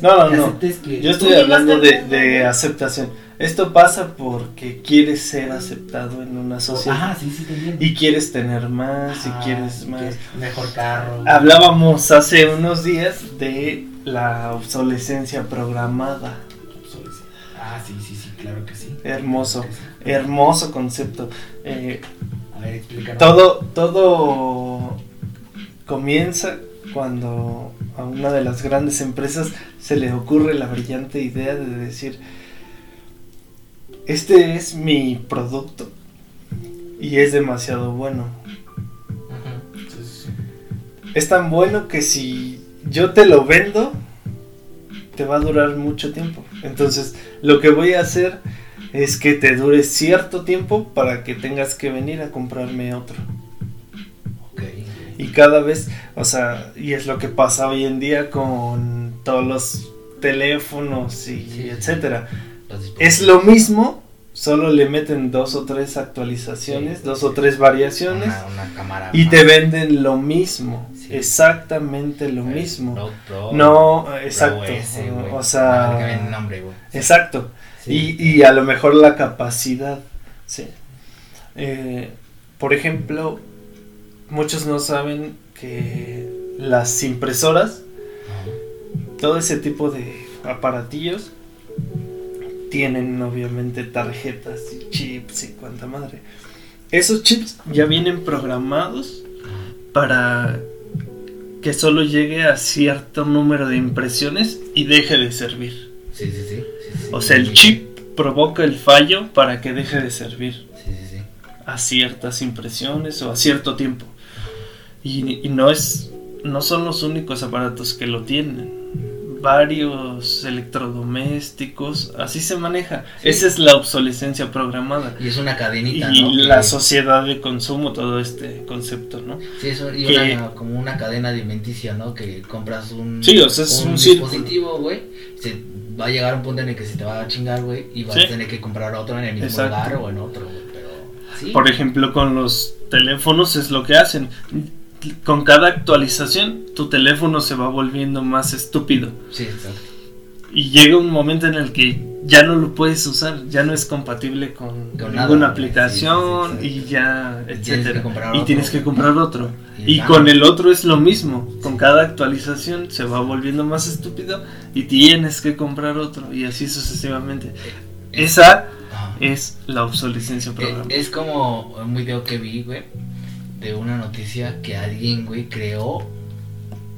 D: No, no, no.
C: que
D: Yo estoy hablando de, aceptación. Esto pasa porque quieres ser aceptado en una sociedad.
C: Ajá, sí, sí, entiendo.
D: Y quieres tener más, y quieres
C: y
D: más.
C: quieres Mejor carro.
D: Hablábamos hace unos días de la obsolescencia programada.
C: Ah, sí, sí, sí, claro que sí.
D: Hermoso,
C: Claro que sí.
D: hermoso concepto. Eh,
C: A ver, explícanos.
D: todo, todo comienza cuando a una de las grandes empresas se le ocurre la brillante idea de decir, este es mi producto y es demasiado bueno.
C: Ajá, sí, sí, sí.
D: Es tan bueno que si yo te lo vendo, te va a durar mucho tiempo. Entonces, lo que voy a hacer es que te dure cierto tiempo para que tengas que venir a comprarme otro. Y cada vez, o sea, y es lo que pasa hoy en día con todos los teléfonos y
C: sí.
D: etcétera. Es lo mismo, solo le meten dos o tres actualizaciones,
C: Sí.
D: dos o tres variaciones
C: una cámara.
D: y
C: más.
D: te venden lo mismo,
C: Sí.
D: exactamente lo mismo.
C: Pro, Pro,
D: No, exacto.
C: S,
D: o sea,
C: el nombre,
D: exacto.
C: Sí.
D: Y, y a lo mejor la capacidad, sí. Eh, por ejemplo, muchos no saben que las impresoras,
C: Ajá.
D: todo ese tipo de aparatillos, tienen obviamente tarjetas y chips y cuanta madre. Esos chips ya vienen programados para que solo llegue a cierto número de impresiones y deje de servir.
C: Sí, sí, sí.
D: O sea, el chip provoca el fallo para que deje de servir a ciertas impresiones o a cierto tiempo. Y, y no es no son los únicos aparatos que lo tienen. Varios electrodomésticos, así se maneja.
C: Sí.
D: Esa es la obsolescencia programada.
C: Y es una cadenita,
D: Y
C: ¿no?
D: la
C: Que-
D: sociedad de consumo, todo este concepto, ¿no?
C: Sí, eso, y
D: que-
C: una, como una cadena alimenticia, ¿no? Que compras un,
D: Sí, o sea, es un
C: dispositivo, güey. Se va a llegar un punto en el que se te va a chingar, güey. Y vas
D: Sí.
C: a tener que comprar otro en el mismo
D: Exacto.
C: lugar o en otro, güey. Pero, sí.
D: Por ejemplo, con los teléfonos es lo que hacen. Con cada actualización, tu teléfono se va volviendo más estúpido.
C: Sí, exacto.
D: Y llega un momento en el que ya no lo puedes usar, ya no es compatible con, ninguna aplicación
C: Sí, sí, sí,
D: y ya, etcétera.
C: que comprar
D: Y
C: otro,
D: tienes que comprar otro.
C: Y
D: con el otro es lo mismo. Con cada actualización se va volviendo más estúpido y tienes que comprar otro y así sucesivamente. Esa es la obsolescencia
C: Eh,
D: programada.
C: Es como un video que vi, güey, de una noticia que alguien, güey, creó,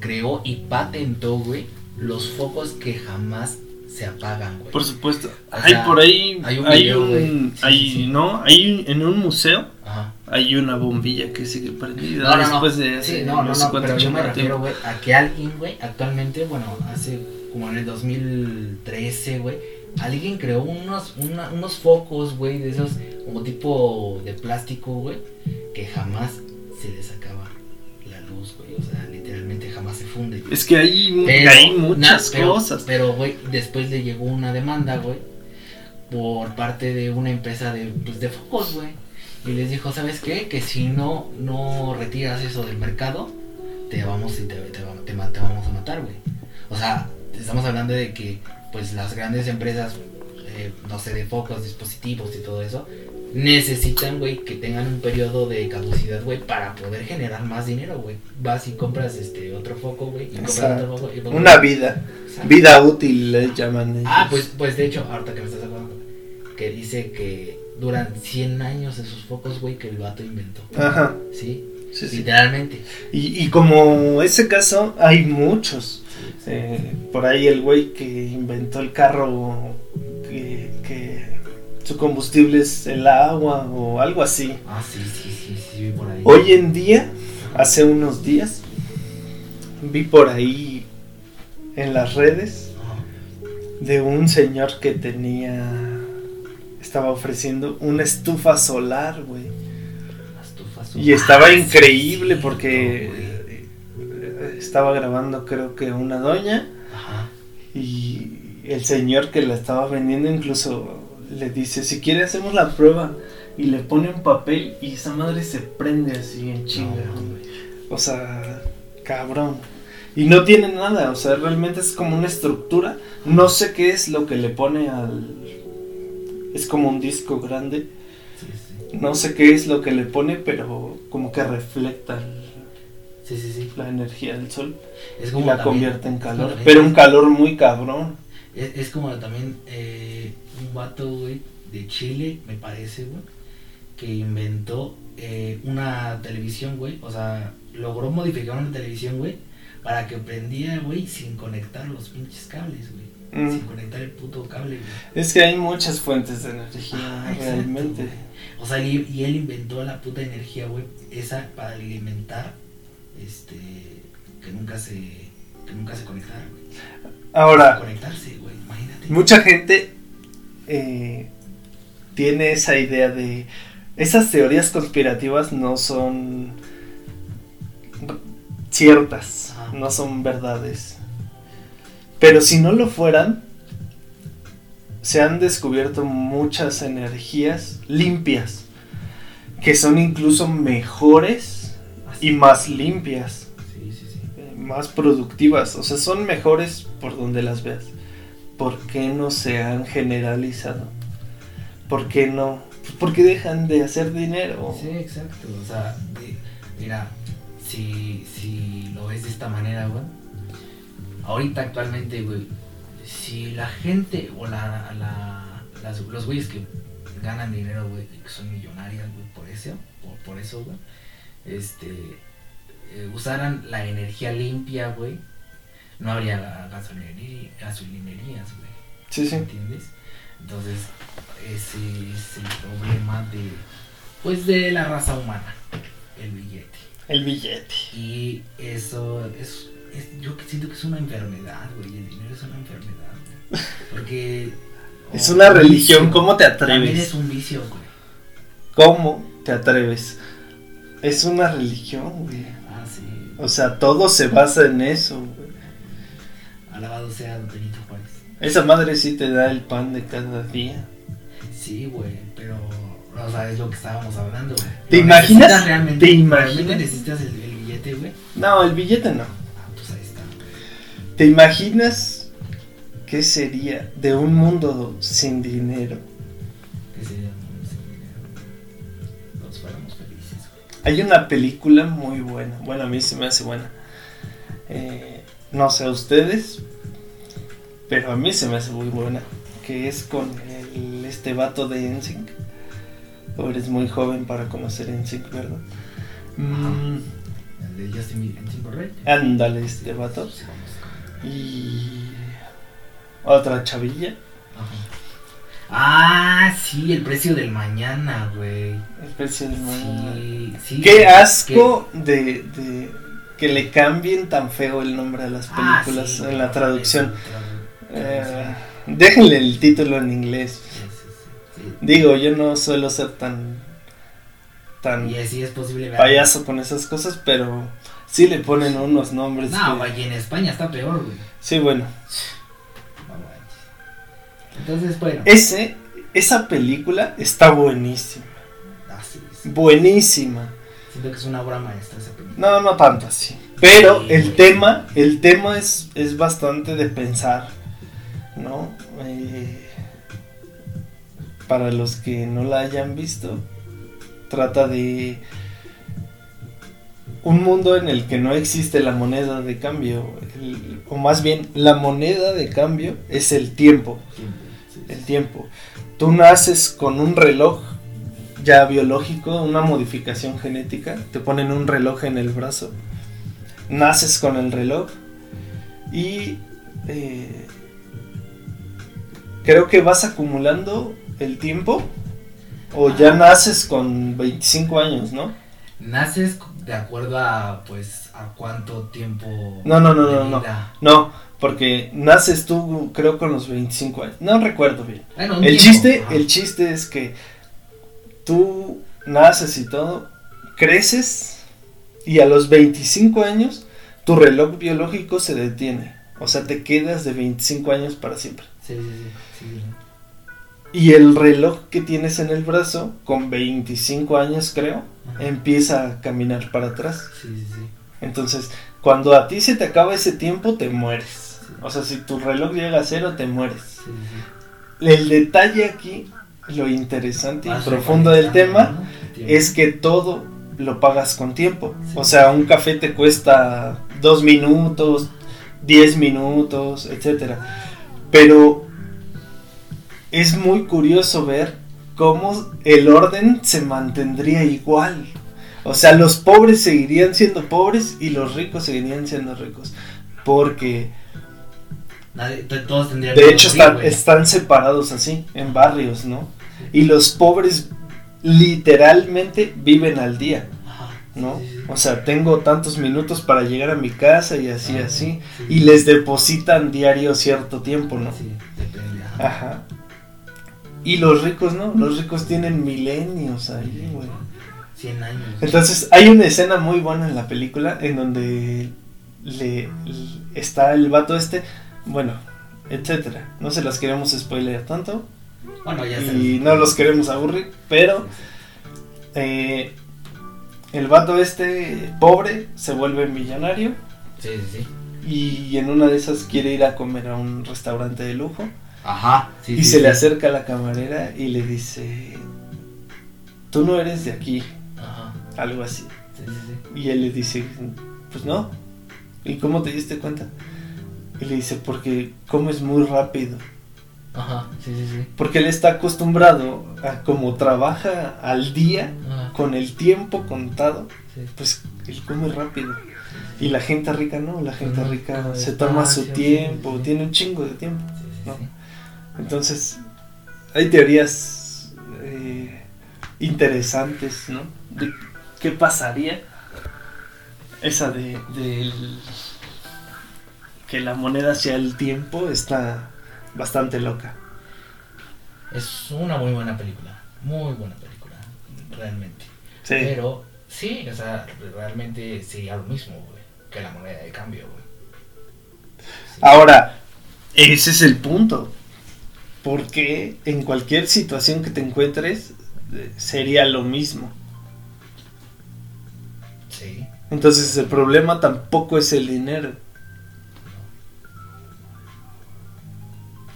C: creó y patentó, güey, los focos que jamás se apagan, güey.
D: Por supuesto.
C: O
D: hay
C: sea,
D: por ahí,
C: hay un
D: hay
C: video,
D: un.
C: Sí,
D: hay,
C: sí, sí.
D: no, hay un- en un museo
C: Ajá.
D: hay una bombilla que sigue prendida
C: No, no, no.
D: después de
C: Sí,
D: hace
C: no, no,
D: sé
C: no,
D: cuánto
C: pero yo me refiero, güey, a que alguien, güey, actualmente, bueno, hace como en el 2013, güey, alguien creó unos, una- unos focos, güey, de esos como tipo de plástico, güey, que jamás se les acaba la luz, güey, o sea, literalmente jamás se funde. güey.
D: Es que hay,
C: Pero,
D: hay muchas
C: na- pero-
D: cosas.
C: Pero, güey, después le llegó una demanda, güey, por parte de una empresa de, pues, de focos, güey. Y les dijo, ¿sabes qué? Que si no, no retiras eso del mercado, te vamos y te, te, te vamos a matar, güey. O sea, estamos hablando de que, pues, las grandes empresas, eh, no sé, de focos, dispositivos y todo eso, necesitan, güey, que tengan un periodo de caducidad, güey, para poder generar más dinero, güey. Vas y compras este otro foco, güey, y compras
D: Exacto.
C: otro foco. y
D: Una vida,
C: Exacto.
D: vida útil le llaman ellos.
C: Ah, pues, pues de hecho, ahorita que me estás acordando, que dice que duran 100 años esos focos, güey, que el vato inventó.
D: Ajá.
C: ¿Sí?
D: Sí, sí.
C: Literalmente.
D: Y, y como ese caso, hay muchos. Eh, por ahí el güey que inventó el carro, su combustible es el agua o algo así.
C: Ah, sí, sí, sí, sí, por ahí.
D: Hoy en día, hace unos días, vi por ahí en las redes de un señor que tenía, estaba ofreciendo una estufa solar, güey.
C: Estufa
D: Y estaba
C: Ah,
D: increíble porque eh, estaba grabando creo que una doña
C: Ajá.
D: y el señor que la estaba vendiendo incluso le dice, si quiere hacemos la prueba y le pone un papel y esa madre se prende así en chinga.
C: No.
D: O sea, cabrón. Y no tiene nada, o sea, realmente es como una estructura. No sé qué es lo que le pone al... Es como un disco grande.
C: Sí, sí.
D: No sé qué es lo que le pone, pero como que reflecta el-
C: Sí,
D: la energía del sol
C: Es
D: y
C: como
D: la
C: también-
D: convierte en calor. Pero un calor muy cabrón.
C: Es, es como también eh, vato, güey, de Chile, me parece, güey, que inventó eh, una televisión, güey. O sea, logró modificar una televisión, güey, para que prendía, güey, sin conectar los pinches cables, güey.
D: Mm.
C: Sin conectar el puto cable, güey.
D: Es que hay muchas fuentes de energía
C: Ah,
D: realmente.
C: O sea, y, y él inventó la puta energía, güey, esa para alimentar, este, que nunca se, que nunca se conectara, güey.
D: Ahora,
C: Conectarse, güey, imagínate.
D: mucha gente eh, tiene esa idea de esas teorías conspirativas no son ciertas, no son verdades. Pero si no lo fueran, se han descubierto muchas energías limpias que son incluso mejores y más limpias.
C: Sí, sí, sí.
D: eh, más productivas, o sea, son mejores por donde las veas. ¿Por qué no se han generalizado? ¿Por qué no? Pues porque dejan de hacer dinero.
C: Sí, exacto. O sea, mira, si, si lo ves de esta manera, güey. Ahorita actualmente, güey, si la gente o la, la- las- los güeyes que ganan dinero, güey, que son millonarias, güey, por eso, por, por eso, güey, este, eh, usaran la energía limpia, güey, no habría ga- gasolinería- gasolinerías, güey.
D: Sí, sí.
C: ¿Entiendes? Entonces, ese es el problema de, pues, de la raza humana, el billete.
D: El billete.
C: Y eso es, es- yo siento que es una enfermedad, güey, el dinero es una enfermedad, güey. Porque...
D: Es
C: o
D: una
C: un
D: religión, ¿cómo te
C: También
D: atreves?
C: es un vicio, güey.
D: ¿Cómo te atreves? Es una religión, güey.
C: Ah, sí.
D: O sea, todo se basa en eso, güey.
C: Alabado sea Don Benito Juárez.
D: Esa madre sí te da el pan de cada día.
C: Sí, güey, pero... O sea, es lo que estábamos hablando, güey.
D: ¿Te
C: ¿Lo
D: imaginas?
C: Realmente,
D: ¿Te imaginas?
C: ¿Realmente necesitas el, el billete, güey?
D: No, el billete no.
C: Ah, pues ahí está.
D: ¿Te imaginas qué sería de un mundo sin dinero?
C: Que sería un sin dinero. Todos fuéramos felices, güey.
D: Hay una película muy buena. Bueno, a mí se me hace buena. Eh, no sé a ustedes, pero a mí se me hace muy buena. Que es con el, este vato de NSYNC. O eres muy joven para conocer NSYNC, ¿verdad? Mm,
C: El de Justin Bieber,
D: ándale, este vato. Y otra chavilla.
C: Ajá. Ah, sí, el precio del mañana, güey.
D: Especie de
C: Sí, sí.
D: Qué asco de, de que le cambien tan feo el nombre a las
C: Ah,
D: películas
C: sí,
D: en la traducción.
C: tradu-
D: Eh, déjenle el título en inglés.
C: Sí, sí, sí, sí.
D: Digo, yo no suelo ser tan tan
C: Y así es posible ver.
D: payaso con esas cosas, pero sí le ponen unos nombres.
C: No,
D: que-
C: y en España está peor, güey.
D: Sí, bueno.
C: Entonces, bueno.
D: Ese, esa película está buenísima.
C: Ah, sí, sí.
D: Buenísima.
C: Siento que es una obra maestra esa película.
D: No, no tanto así. Pero
C: Sí,
D: el tema, el tema es, es bastante de pensar, ¿no? Eh, para los que no la hayan visto, trata de un mundo en el que no existe la moneda de cambio, el- o más bien la moneda de cambio es el tiempo,
C: sí.
D: el tiempo. tú naces con un reloj ya biológico, una modificación genética, te ponen un reloj en el brazo, naces con el reloj y eh, creo que vas acumulando el tiempo o ya naces con 25 años, ¿no?
C: Naces de acuerdo a, pues, a cuánto tiempo.
D: No, no, no,
C: de
D: no, no.
C: vida.
D: No, porque naces tú creo con los 25 años. No recuerdo bien.
C: Bueno,
D: El
C: tiempo,
D: chiste,
C: ajá.
D: el chiste es que tú naces y todo, creces y a los 25 años tu reloj biológico se detiene. O sea, te quedas de 25 años para siempre.
C: Sí, sí, sí.
D: Y el reloj que tienes en el brazo, con 25 años creo,
C: Ajá.
D: empieza a caminar para atrás.
C: Sí, sí, sí.
D: Entonces, cuando a ti se te acaba ese tiempo, te mueres. O sea, si tu reloj llega a cero, te mueres.
C: Sí, sí.
D: El detalle aquí, lo interesante y profundo del tema, es que todo lo pagas con tiempo. O sea, un café te cuesta dos minutos, diez minutos, etcétera. Pero es muy curioso ver cómo el orden se mantendría igual. O sea, los pobres seguirían siendo pobres y los ricos seguirían siendo ricos. Porque
C: Nadie- to- todos
D: de hecho están separados así, en barrios, ¿no? Y los pobres literalmente viven al día. ¿no? O sea, tengo tantos minutos para llegar a mi casa y así, así.
C: sí.
D: Y les depositan diario cierto tiempo, ¿no?
C: Sí, depende. ajá.
D: Ajá. Y los ricos, ¿no? Los ricos tienen milenios ahí, güey.
C: 100 años.
D: Entonces, hay una escena muy buena en la película en donde le, le- está el vato este, bueno, etcétera. No se las queremos spoiler tanto
C: bueno, ya
D: y no los queremos aburrir, pero eh, el vato este pobre se vuelve millonario
C: Sí, sí, sí.
D: y en una de esas quiere ir a comer a un restaurante de lujo
C: Ajá. Sí,
D: y
C: sí,
D: se
C: sí.
D: le acerca a la camarera y le dice, tú no eres de aquí,
C: Ajá.
D: algo así.
C: Sí, sí, sí.
D: Y él le dice, pues no. ¿Y cómo te diste cuenta? Y le dice, porque comes muy rápido.
C: Ajá. Sí, sí, sí.
D: Porque él está acostumbrado a como trabaja al día,
C: Ajá.
D: con el tiempo contado,
C: Sí.
D: pues él come rápido. Y la gente rica no, la gente rica se toma su tiempo,
C: sí,
D: tiene un chingo de tiempo. No. Entonces, hay teorías eh, interesantes, ¿no? De qué pasaría. Esa de, del- que la moneda sea el tiempo está bastante loca.
C: Es una muy buena película. Muy buena película. Realmente.
D: Sí.
C: Pero, sí, o sea, realmente sería lo mismo, güey. Que la moneda de cambio, güey. Sí.
D: Ahora, ese es el punto. Porque en cualquier situación que te encuentres eh, sería lo mismo.
C: Sí.
D: Entonces el problema tampoco es el dinero.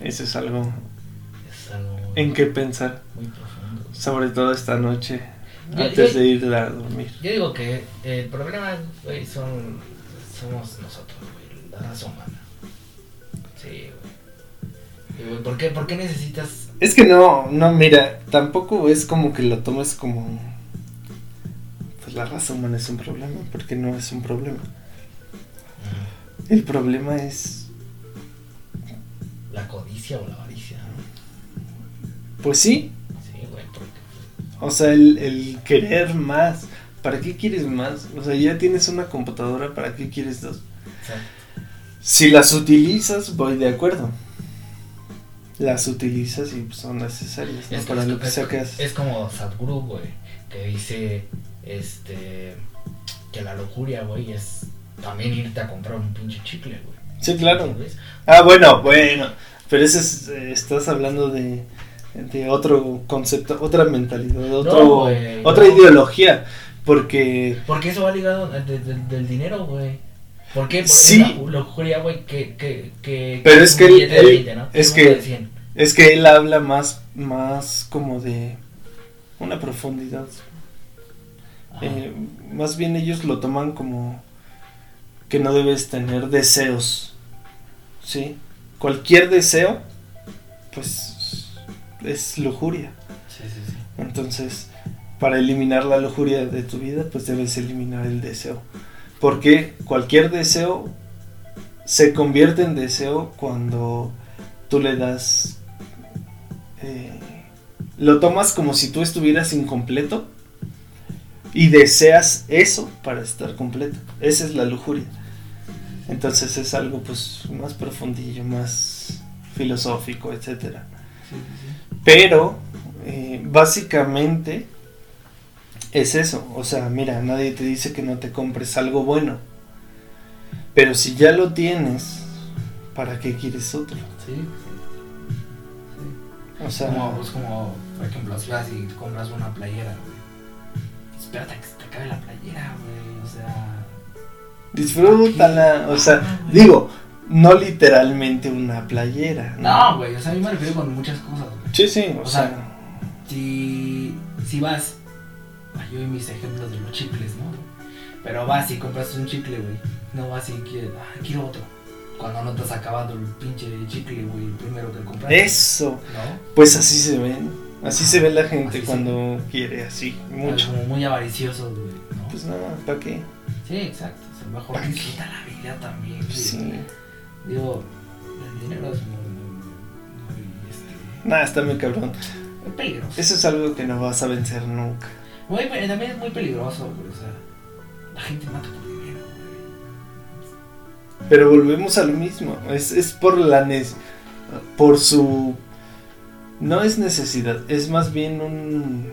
D: Eso es algo
C: Es algo muy,
D: en qué pensar,
C: muy profundo.
D: sobre todo esta noche,
C: Yo-
D: antes
C: yo-
D: de ir a dormir.
C: Yo digo que el problema, güey, son, somos nosotros, güey, la raza humana. Sí, güey, ¿por, qué, ¿Por qué necesitas...?
D: Es que no, no, mira, tampoco es como que lo tomes como... Pues la raza humana es un problema, porque no es un problema. El problema es,
C: La codicia o la avaricia, ¿no?
D: pues sí,
C: Sí, güey, porque...
D: o sea, el, el querer más. ¿Para qué quieres más? O sea, ya tienes una computadora, ¿para qué quieres dos? Si las utilizas, voy de acuerdo. Las utilizas y son necesarias ¿no?
C: es,
D: para
C: es-
D: lo que
C: es- es como Sadhguru, güey, que dice, este, que la lujuria, güey, es también irte a comprar un pinche chicle, güey.
D: Sí, claro. Ah, bueno, bueno. Pero ese es, eh, estás hablando de, de otro concepto, otra mentalidad, otro, otra
C: no.
D: ideología. Porque
C: Porque eso va ligado de- del- del dinero, güey. ¿Por qué? Porque
D: Sí.
C: la lujuria, güey, que, que, que...
D: Pero
C: que
D: es que él-
C: billete de
D: él-
C: 20, ¿no?
D: es que-
C: billete de 100.
D: es que él habla más, más como de una profundidad. Eh, más bien ellos lo toman como que no debes tener deseos. ¿Sí? Cualquier deseo, pues es lujuria.
C: Sí, sí, sí.
D: Entonces, para eliminar la lujuria de tu vida, pues debes eliminar el deseo. Porque cualquier deseo se convierte en deseo cuando tú le das... eh, lo tomas como si tú estuvieras incompleto y deseas eso para estar completo. Esa es la lujuria. Entonces es algo pues más profundillo, más filosófico, etcétera.
C: Sí, sí.
D: Pero eh, básicamente es eso. O sea, mira, nadie te dice que no te compres algo bueno. Pero si ya lo tienes, ¿para qué quieres otro?
C: Sí, sí.
D: O sea,
C: Como, pues como, por ejemplo, si vas y compras una playera, güey. Espérate a que se te acabe la playera, güey. O sea.
D: Disfrútala. O sea,
C: Ah,
D: digo, no literalmente una playera.
C: No, güey. O sea, a mí me refiero con muchas cosas, güey.
D: Sí, sí, o,
C: O
D: sea,
C: sea, Si, si vas. ay, Yo y mis ejemplos de los chicles, ¿no? Pero vas y compras un chicle, güey. No vas y quieres. Ah, quiero otro. Cuando no te has acabado el pinche chicle, güey. El primero que compraste.
D: eso.
C: ¿No?
D: Pues así se ven. Así se ve la gente
C: se
D: cuando quiere así, mucho.
C: Como muy avariciosos, güey. ¿no?
D: Pues nada, ¿para qué?
C: Sí, exacto. O sea, mejor disfruta la vida también.
D: Sí.
C: Digo, el dinero es muy, muy, muy, este,
D: Nada, está muy cabrón.
C: muy peligroso.
D: Eso es algo que no vas a vencer nunca.
C: Muy, también es muy peligroso, güey. O sea, la gente mata por dinero, güey.
D: Pero volvemos a lo mismo. Es, es por la nes- por su no es necesidad, es más bien un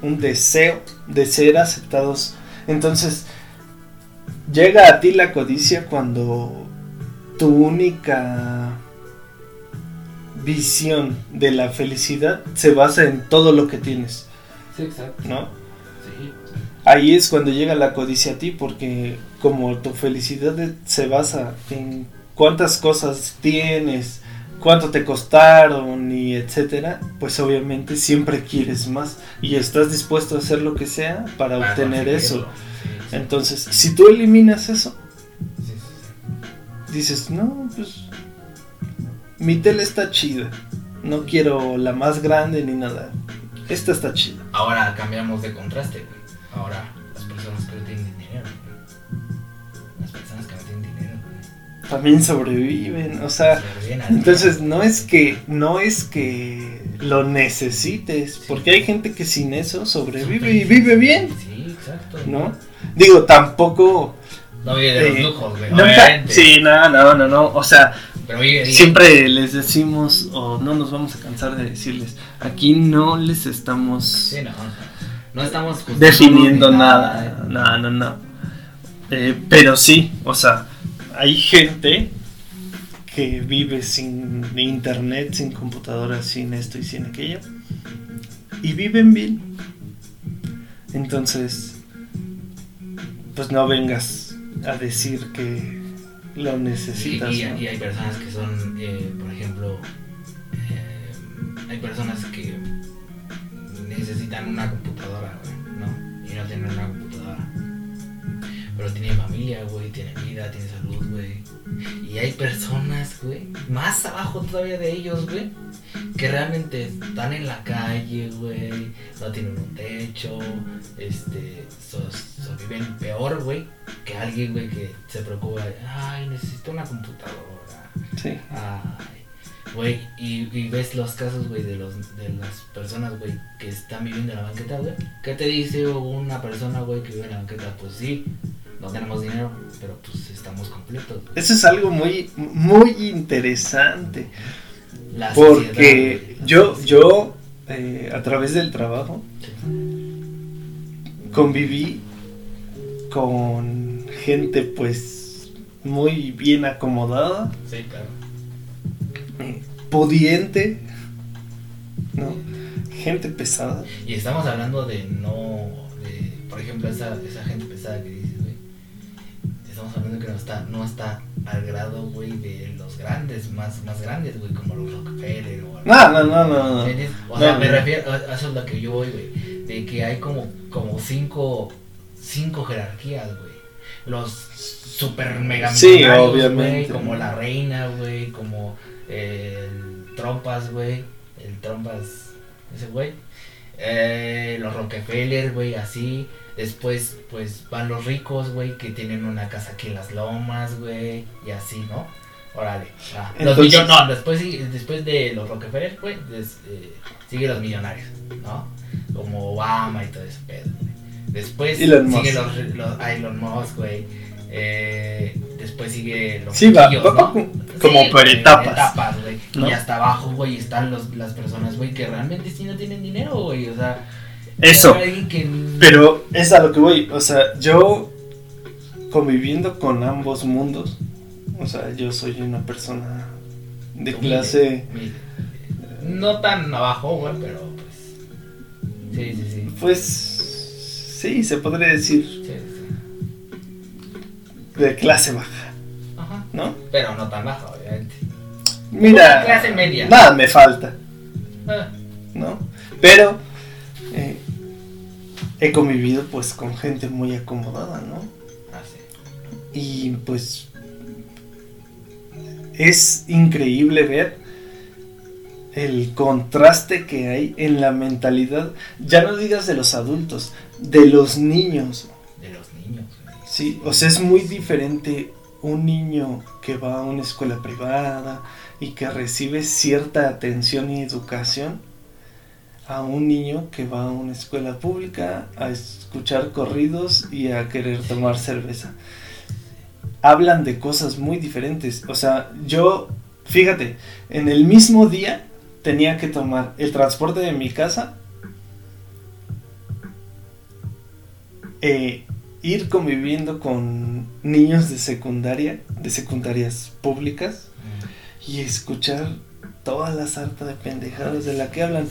D: un deseo de ser aceptados. Entonces, llega a ti la codicia cuando tu única visión de la felicidad se basa en todo lo que tienes,
C: Sí, exacto.
D: ¿no?
C: Sí,
D: Ahí es cuando llega la codicia a ti, porque como tu felicidad se basa en cuántas cosas tienes, cuánto te costaron y etcétera, pues obviamente siempre quieres más y estás dispuesto a hacer lo que sea para
C: Para
D: obtener eso.
C: Sí,
D: Entonces, si tú eliminas eso, dices, no, pues mi tele está chida, no quiero la más grande ni nada, esta está chida.
C: Ahora cambiamos de contraste, güey. Ahora, las personas que
D: También sobreviven, o sea... Entonces no es que no es que lo necesites, porque hay gente que sin eso sobrevive y vive bien,
C: Sí, exacto.
D: ¿no? Digo, tampoco
C: No vive de los
D: Eh,
C: lujos, güey.
D: no,
C: obviamente.
D: sí, no, no, no, no, o sea,
C: Pero vive bien.
D: siempre les decimos o no nos vamos a cansar de decirles, aquí no les estamos
C: Sí, no. No estamos
D: definiendo
C: ni
D: nada, no, no, no. Eh, pero sí, o sea, hay gente que vive sin internet, sin computadora, sin esto y sin aquello, y viven bien. Entonces, pues no vengas a decir que lo necesitas.
C: y-
D: ¿no?
C: y hay personas que son, eh, por ejemplo, eh, hay personas que necesitan una computadora, ¿no? Y no tienen una computadora. Pero tienen familia, güey, tienen vida, tienen salud, güey. Y hay personas, güey, más abajo todavía de ellos, güey, que realmente están en la calle, güey, no tienen un techo, este, so- so- viven peor, güey, que alguien, güey, que se preocupa, ay, necesito una computadora,
D: Sí.
C: ay, güey, y, y ves los casos, güey, de, los, de las personas, güey, que están viviendo en la banqueta, güey, ¿qué te dice una persona, güey, que vive en la banqueta? Pues sí, no tenemos dinero, pero pues estamos completos.
D: Eso es algo muy, muy interesante.
C: La
D: Porque
C: sociedad,
D: yo, yo eh, a través del trabajo, conviví con gente pues muy bien acomodada,
C: Sí, claro.
D: eh, pudiente, ¿no? Gente pesada.
C: Y estamos hablando de no, de, por ejemplo, esa, esa gente pesada que güey. Estamos hablando que no está, no está al grado, güey, de los grandes, más, más grandes, güey, como los Rockefeller o.
D: No, no, no, no, no.
C: O sea,
D: No,
C: me
D: no.
C: refiero, a eso es lo que yo voy, güey. De que hay como, como cinco, cinco jerarquías, güey. Los super mega
D: Sí, obviamente.
C: güey, como la reina, güey, como el trompas, güey. el trompas, ese güey. Eh, los Rockefeller, güey, así. Después, pues van los ricos, güey, que tienen una casa aquí en las lomas, güey, y así, ¿no? Órale. Los
D: Entonces-
C: millo- no, después, después de los Rockefeller, güey, des- eh, sigue los millonarios, ¿no? Como Obama y todo ese pedo, güey. Después
D: Elon Musk.
C: sigue los, los Elon Musk, güey. Eh, después sigue los
D: Sí, va, va
C: ¿no?
D: como- como por
C: güey,
D: etapas.
C: etapas, güey.
D: ¿No?
C: Y hasta abajo, güey, están los, las personas, güey, que realmente sí no tienen dinero, güey. O sea,
D: Eso.
C: que
D: Pero es a lo que voy. O sea, yo conviviendo con ambos mundos. O sea, yo soy una persona de
C: Humilde,
D: clase.
C: humilde. No tan abajo, güey, pero pues. Sí, sí, sí.
D: Pues. Sí, se podría decir
C: sí, sí.
D: De clase baja,
C: Ajá.
D: ¿no?
C: Pero no tan baja, obviamente.
D: Mira.
C: Una clase media.
D: Nada me falta,
C: Ah,
D: ¿no? Pero. eh, he convivido pues con gente muy acomodada, ¿no?
C: así.
D: Y pues es increíble ver el contraste que hay en la mentalidad, ya no digas de los adultos, de los niños. Sí, o sea, es muy diferente un niño que va a una escuela privada y que recibe cierta atención y educación a un niño que va a una escuela pública a escuchar corridos y a querer tomar cerveza. Hablan de cosas muy diferentes. O sea, yo, fíjate, en el mismo día tenía que tomar el transporte de mi casa, eh, ir conviviendo con niños de secundaria, de secundarias públicas, y escuchar toda la sarta de pendejadas de la que hablan.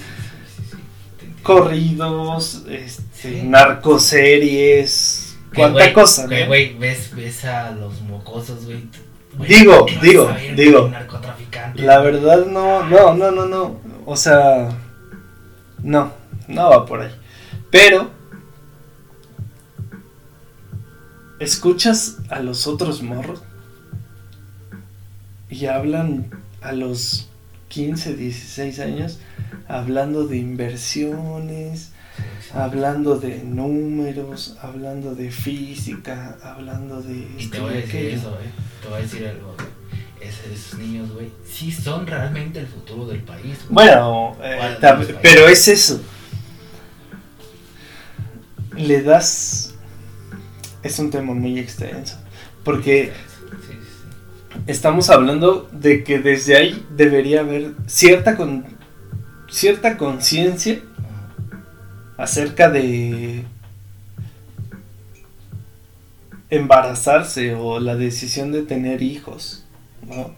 D: Corridos, este,
C: Sí.
D: narcoseries, cuánta
C: güey,
D: cosa,
C: güey, ves, ves a los mocosos, güey.
D: Digo,
C: ¿qué vas
D: digo, digo. La verdad no, no, no, no, no. O sea, no, no va por ahí. Pero escuchas a los otros morros y hablan a los 15, 16 años hablando de inversiones, hablando de números, hablando de física, hablando de
C: Y te voy a decir
D: aquello.
C: eso, güey. Te voy a decir algo, güey. Es- esos niños, güey, sí son realmente el futuro del país. güey.
D: Bueno, eh, pero es eso. Le das... Es un tema muy extenso. Porque
C: Sí, sí, sí.
D: estamos hablando de que desde ahí debería haber cierta con cierta conciencia acerca de embarazarse o la decisión de tener hijos, ¿no?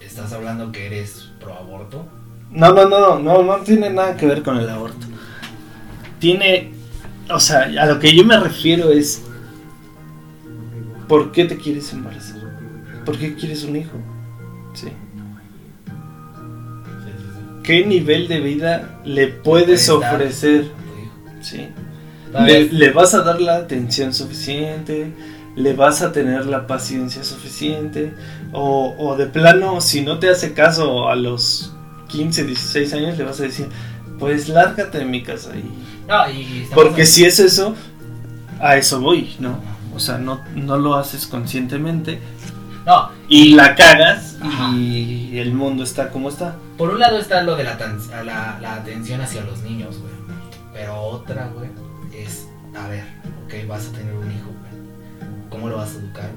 C: ¿Estás hablando que eres pro aborto?
D: No, no, no, no, no tiene nada que ver con el aborto. Tiene, o sea, a lo que yo me refiero es, ¿por qué te quieres embarazar? ¿Por qué quieres un hijo? Sí. ¿Qué nivel de vida le puedes ofrecer? Sí. Le vas a dar la atención suficiente, le vas a tener la paciencia suficiente, o, o de plano, si no te hace caso a los 15, 16 años, le vas a decir, pues lárgate de mi casa. Y...
C: No, y estamos
D: Porque si es eso, a eso voy, ¿no? O sea, no, no lo haces conscientemente
C: No,
D: y la cagas
C: Ajá.
D: y el mundo está como está.
C: por un lado está lo de la, la atención hacia los niños, güey. Pero otra, güey, es, a ver, ok, vas a tener un hijo, güey. ¿Cómo lo vas a educar?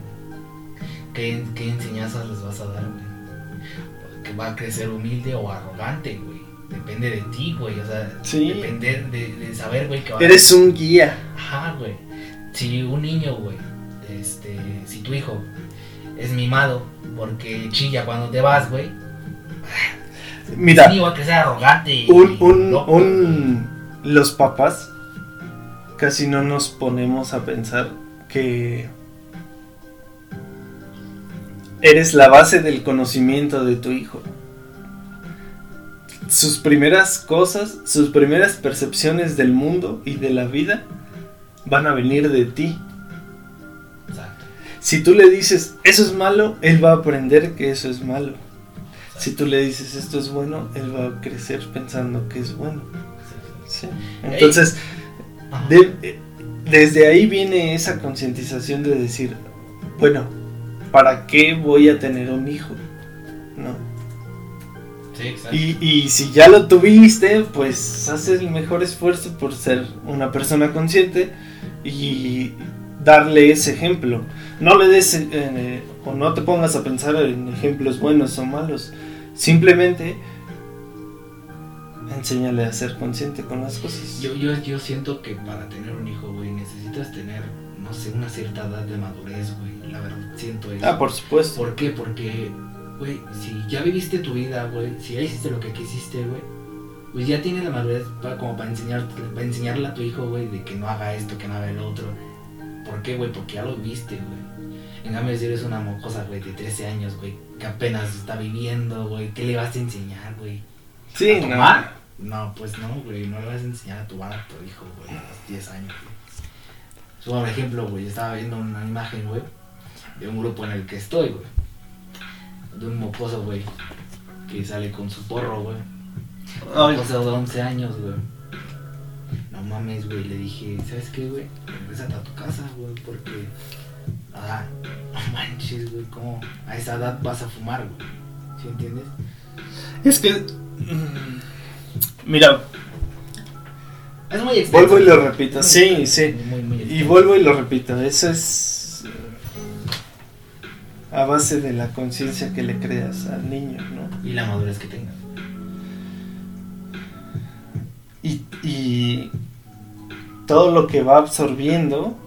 C: ¿Qué, qué enseñanzas les vas a dar, güey? Que va a crecer humilde o arrogante, güey. Depende de ti, güey. O sea,
D: Sí.
C: depender de, de saber, güey, que va
D: Eres un guía.
C: Ajá, güey. Si un niño, güey, este, si tu hijo es mimado porque chilla cuando te vas, güey,
D: Mira,
C: niño va a crecer arrogante.
D: un, un,
C: loco,
D: un- los papás casi no nos ponemos a pensar que eres la base del conocimiento de tu hijo. Sus primeras cosas, sus primeras percepciones del mundo y de la vida van a venir de ti.
C: Exacto.
D: Si tú le dices eso es malo, él va a aprender que eso es malo. Si tú le dices esto es bueno, él va a crecer pensando que es bueno. Sí. Entonces, de- desde ahí viene esa concientización de decir, bueno, ¿para qué voy a tener un hijo? ¿No?
C: Sí, exacto.
D: Y, y si ya lo tuviste, pues haz el mejor esfuerzo por ser una persona consciente y darle ese ejemplo. No le des eh, o no te pongas a pensar en ejemplos buenos o malos. Simplemente enséñale a ser consciente con las cosas.
C: Yo, yo, yo siento que para tener un hijo, güey, necesitas tener, no sé, una cierta edad de madurez, güey. La verdad, siento eso.
D: Ah, por supuesto.
C: ¿Por qué? Porque, güey, si ya viviste tu vida, güey, si ya hiciste lo que quisiste, güey, pues ya tienes la madurez para, como para, enseñar, para enseñarle a tu hijo, güey, de que no haga esto, que no haga el otro. ¿Por qué, güey? Porque ya lo viste, güey. En cambio, si eres una mocosa, güey, de 13 años, güey, que apenas está viviendo, güey, ¿qué le vas a enseñar, güey?
D: Sí,
C: ¿A
D: no.
C: tomar? No, pues no, güey, no le vas a enseñar a tomar a tu hijo, güey, a los 10 años, güey. So, Por ejemplo, güey, estaba viendo una imagen, güey, de un grupo en el que estoy, güey. De un mocoso, güey, que sale con su porro, güey.
D: Ay,
C: Mocoso de 11 años, güey. No mames, güey, le dije, ¿sabes qué, güey? Regrésate a tu casa, güey, porque... Ah, no manches, güey, ¿cómo a esa edad vas a fumar, güey? ¿Sí entiendes?
D: es que. mm, Mira,
C: Es muy extenso.
D: vuelvo y lo repito. Sí, sí.
C: Muy, muy
D: Y vuelvo y lo repito, eso es a base de la conciencia que le creas al niño, ¿no?
C: Y la madurez que tengas.
D: Y, y todo lo que va absorbiendo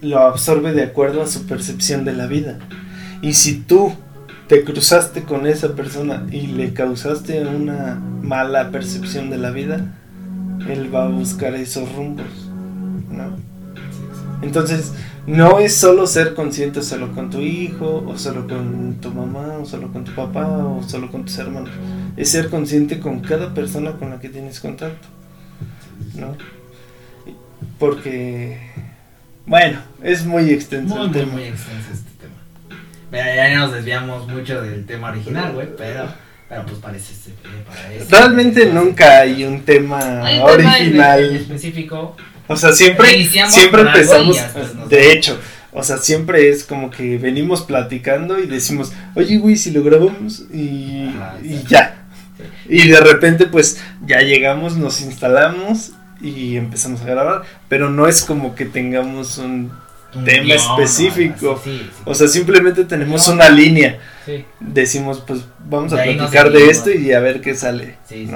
D: lo absorbe de acuerdo a su percepción de la vida. Y si tú te cruzaste con esa persona y le causaste una mala percepción de la vida, él va a buscar esos rumbos, ¿no? Entonces, no es solo ser consciente solo con tu hijo, o solo con tu mamá, o solo con tu papá, o solo con tus hermanos. Es ser consciente con cada persona con la que tienes contacto, ¿no? Porque, bueno, es muy extenso
C: Muy,
D: el
C: muy,
D: tema.
C: muy extenso este tema. Mira, ya nos desviamos mucho del tema original, güey, pero, pero pues parece ser para eso.
D: Realmente nunca hay un tema
C: Hay un tema en- en
D: original.
C: específico.
D: O sea, siempre,
C: Iniciamos
D: siempre empezamos, de hecho, o sea, siempre es como que venimos platicando y decimos, oye, güey, si lo grabamos y,
C: Ajá,
D: y
C: exacto.
D: ya. Y de repente, pues, ya llegamos, nos instalamos y empezamos a grabar, pero no es como que tengamos un... Tema específico.
C: sí, sí.
D: O sea, simplemente tenemos
C: No.
D: una línea. Decimos, pues, vamos a
C: De
D: platicar de esto y a ver qué sale.
C: sí, sí.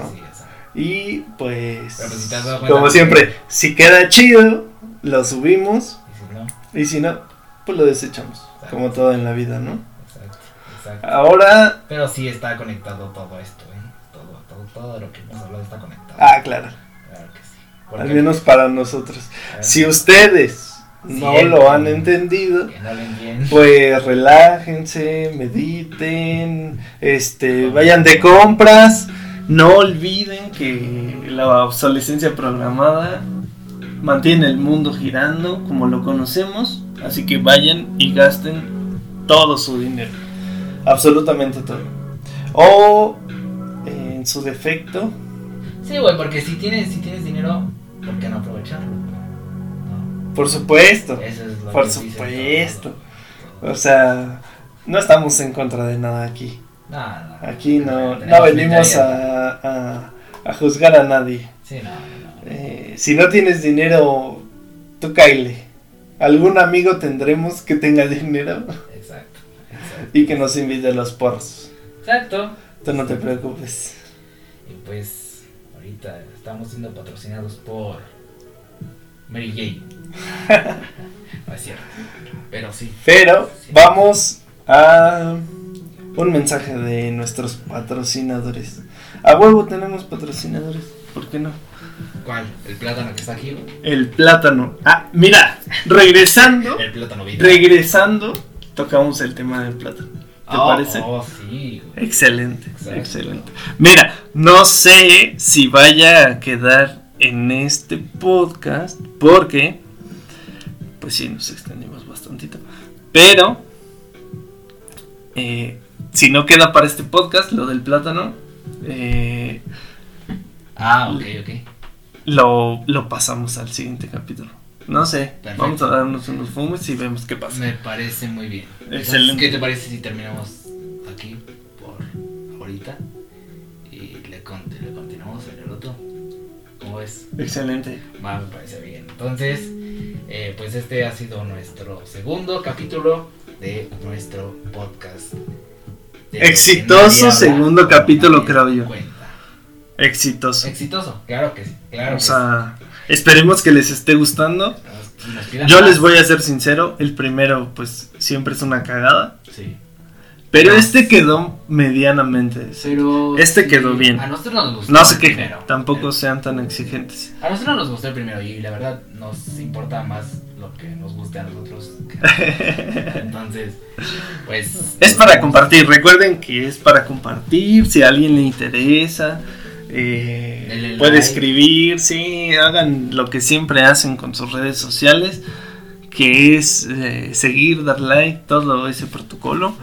D: Y pues,
C: pues, si
D: como siempre, si queda chido, lo subimos.
C: Y si no,
D: Y si no, pues lo desechamos.
C: Exacto.
D: Como todo en la vida, ¿no?
C: exacto, exacto.
D: Ahora.
C: Pero sí está conectado todo esto, ¿eh? Todo, todo, todo lo que hemos hablado está conectado.
D: Ah, claro.
C: Claro que sí.
D: Al menos para nosotros. Si ustedes no
C: Siempre.
D: lo han entendido, pues relájense, mediten, este, vayan de compras. No olviden que la obsolescencia programada mantiene el mundo girando como lo conocemos. Así que vayan y gasten todo su dinero. Absolutamente todo. O en su defecto,
C: Sí, güey, porque si tienes, si tienes dinero, ¿por qué no aprovecharlo? No,
D: por supuesto.
C: eso es lo
D: Por
C: que
D: supuesto. O sea, no estamos en contra de nada aquí.
C: No, no.
D: Aquí no, no venimos a, a, a juzgar a nadie.
C: Sí, no, no.
D: Eh, si no tienes dinero, tú caile. Algún amigo tendremos que tenga dinero
C: Exacto, exacto.
D: y que nos invite a los porros.
C: Exacto.
D: Tú no te preocupes.
C: Y pues, ahorita estamos siendo patrocinados por Mary Jane. no es cierto. Pero sí.
D: Pero vamos a un mensaje de nuestros patrocinadores. A huevo tenemos patrocinadores. ¿Por qué no?
C: ¿Cuál? ¿El plátano que está aquí?
D: El plátano. Ah, mira, regresando.
C: El plátano.
D: Regresando, tocamos el tema del plátano. ¿Te
C: oh,
D: parece?
C: Oh, sí, güey.
D: Excelente,
C: Exacto.
D: excelente. Mira, no sé si vaya a quedar en este podcast porque, pues sí, nos extendimos bastantito. Pero, eh, si no queda para este podcast, lo del plátano, eh,
C: Ah, ok, ok.
D: lo, lo pasamos al siguiente capítulo. No sé,
C: Perfecto.
D: vamos a darnos unos fumes y vemos qué pasa.
C: Me parece muy bien.
D: Excelente.
C: ¿Qué te parece si terminamos aquí por ahorita? Y le, con- le continuamos en el otro. ¿Cómo ves?
D: Excelente.
C: Va, me parece bien. Entonces, eh, pues este ha sido nuestro segundo capítulo de nuestro podcast. De
D: Exitoso segundo capítulo, creo yo.
C: cuenta.
D: Exitoso.
C: Exitoso, claro que sí. Claro
D: O
C: que
D: sea, esperemos que les esté gustando. Yo
C: más.
D: les voy a ser sincero, el primero pues siempre es una cagada,
C: Sí.
D: Pero
C: No.
D: este quedó medianamente.
C: Pero
D: Este
C: sí,
D: quedó bien.
C: A nosotros nos gustó.
D: No quejen,
C: primero.
D: tampoco sean tan exigentes.
C: A nosotros nos gustó el primero y la verdad nos importa más lo que nos guste a nosotros. que- Entonces, pues.
D: Es para compartir, recuerden que es para compartir, si a alguien le interesa, eh, puede
C: like.
D: escribir, sí, hagan lo que siempre hacen con sus redes sociales, que es eh, seguir, dar like, todo ese protocolo.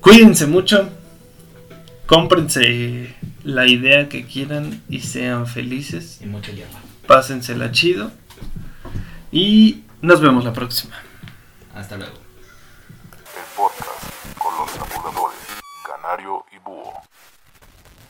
D: Cuídense mucho, cómprense la idea que quieran y sean felices,
C: Y mucho hierba.
D: pásensela chido y nos vemos la próxima.
C: Hasta luego.
A: El podcast con los tabuladores, Canario y Búho.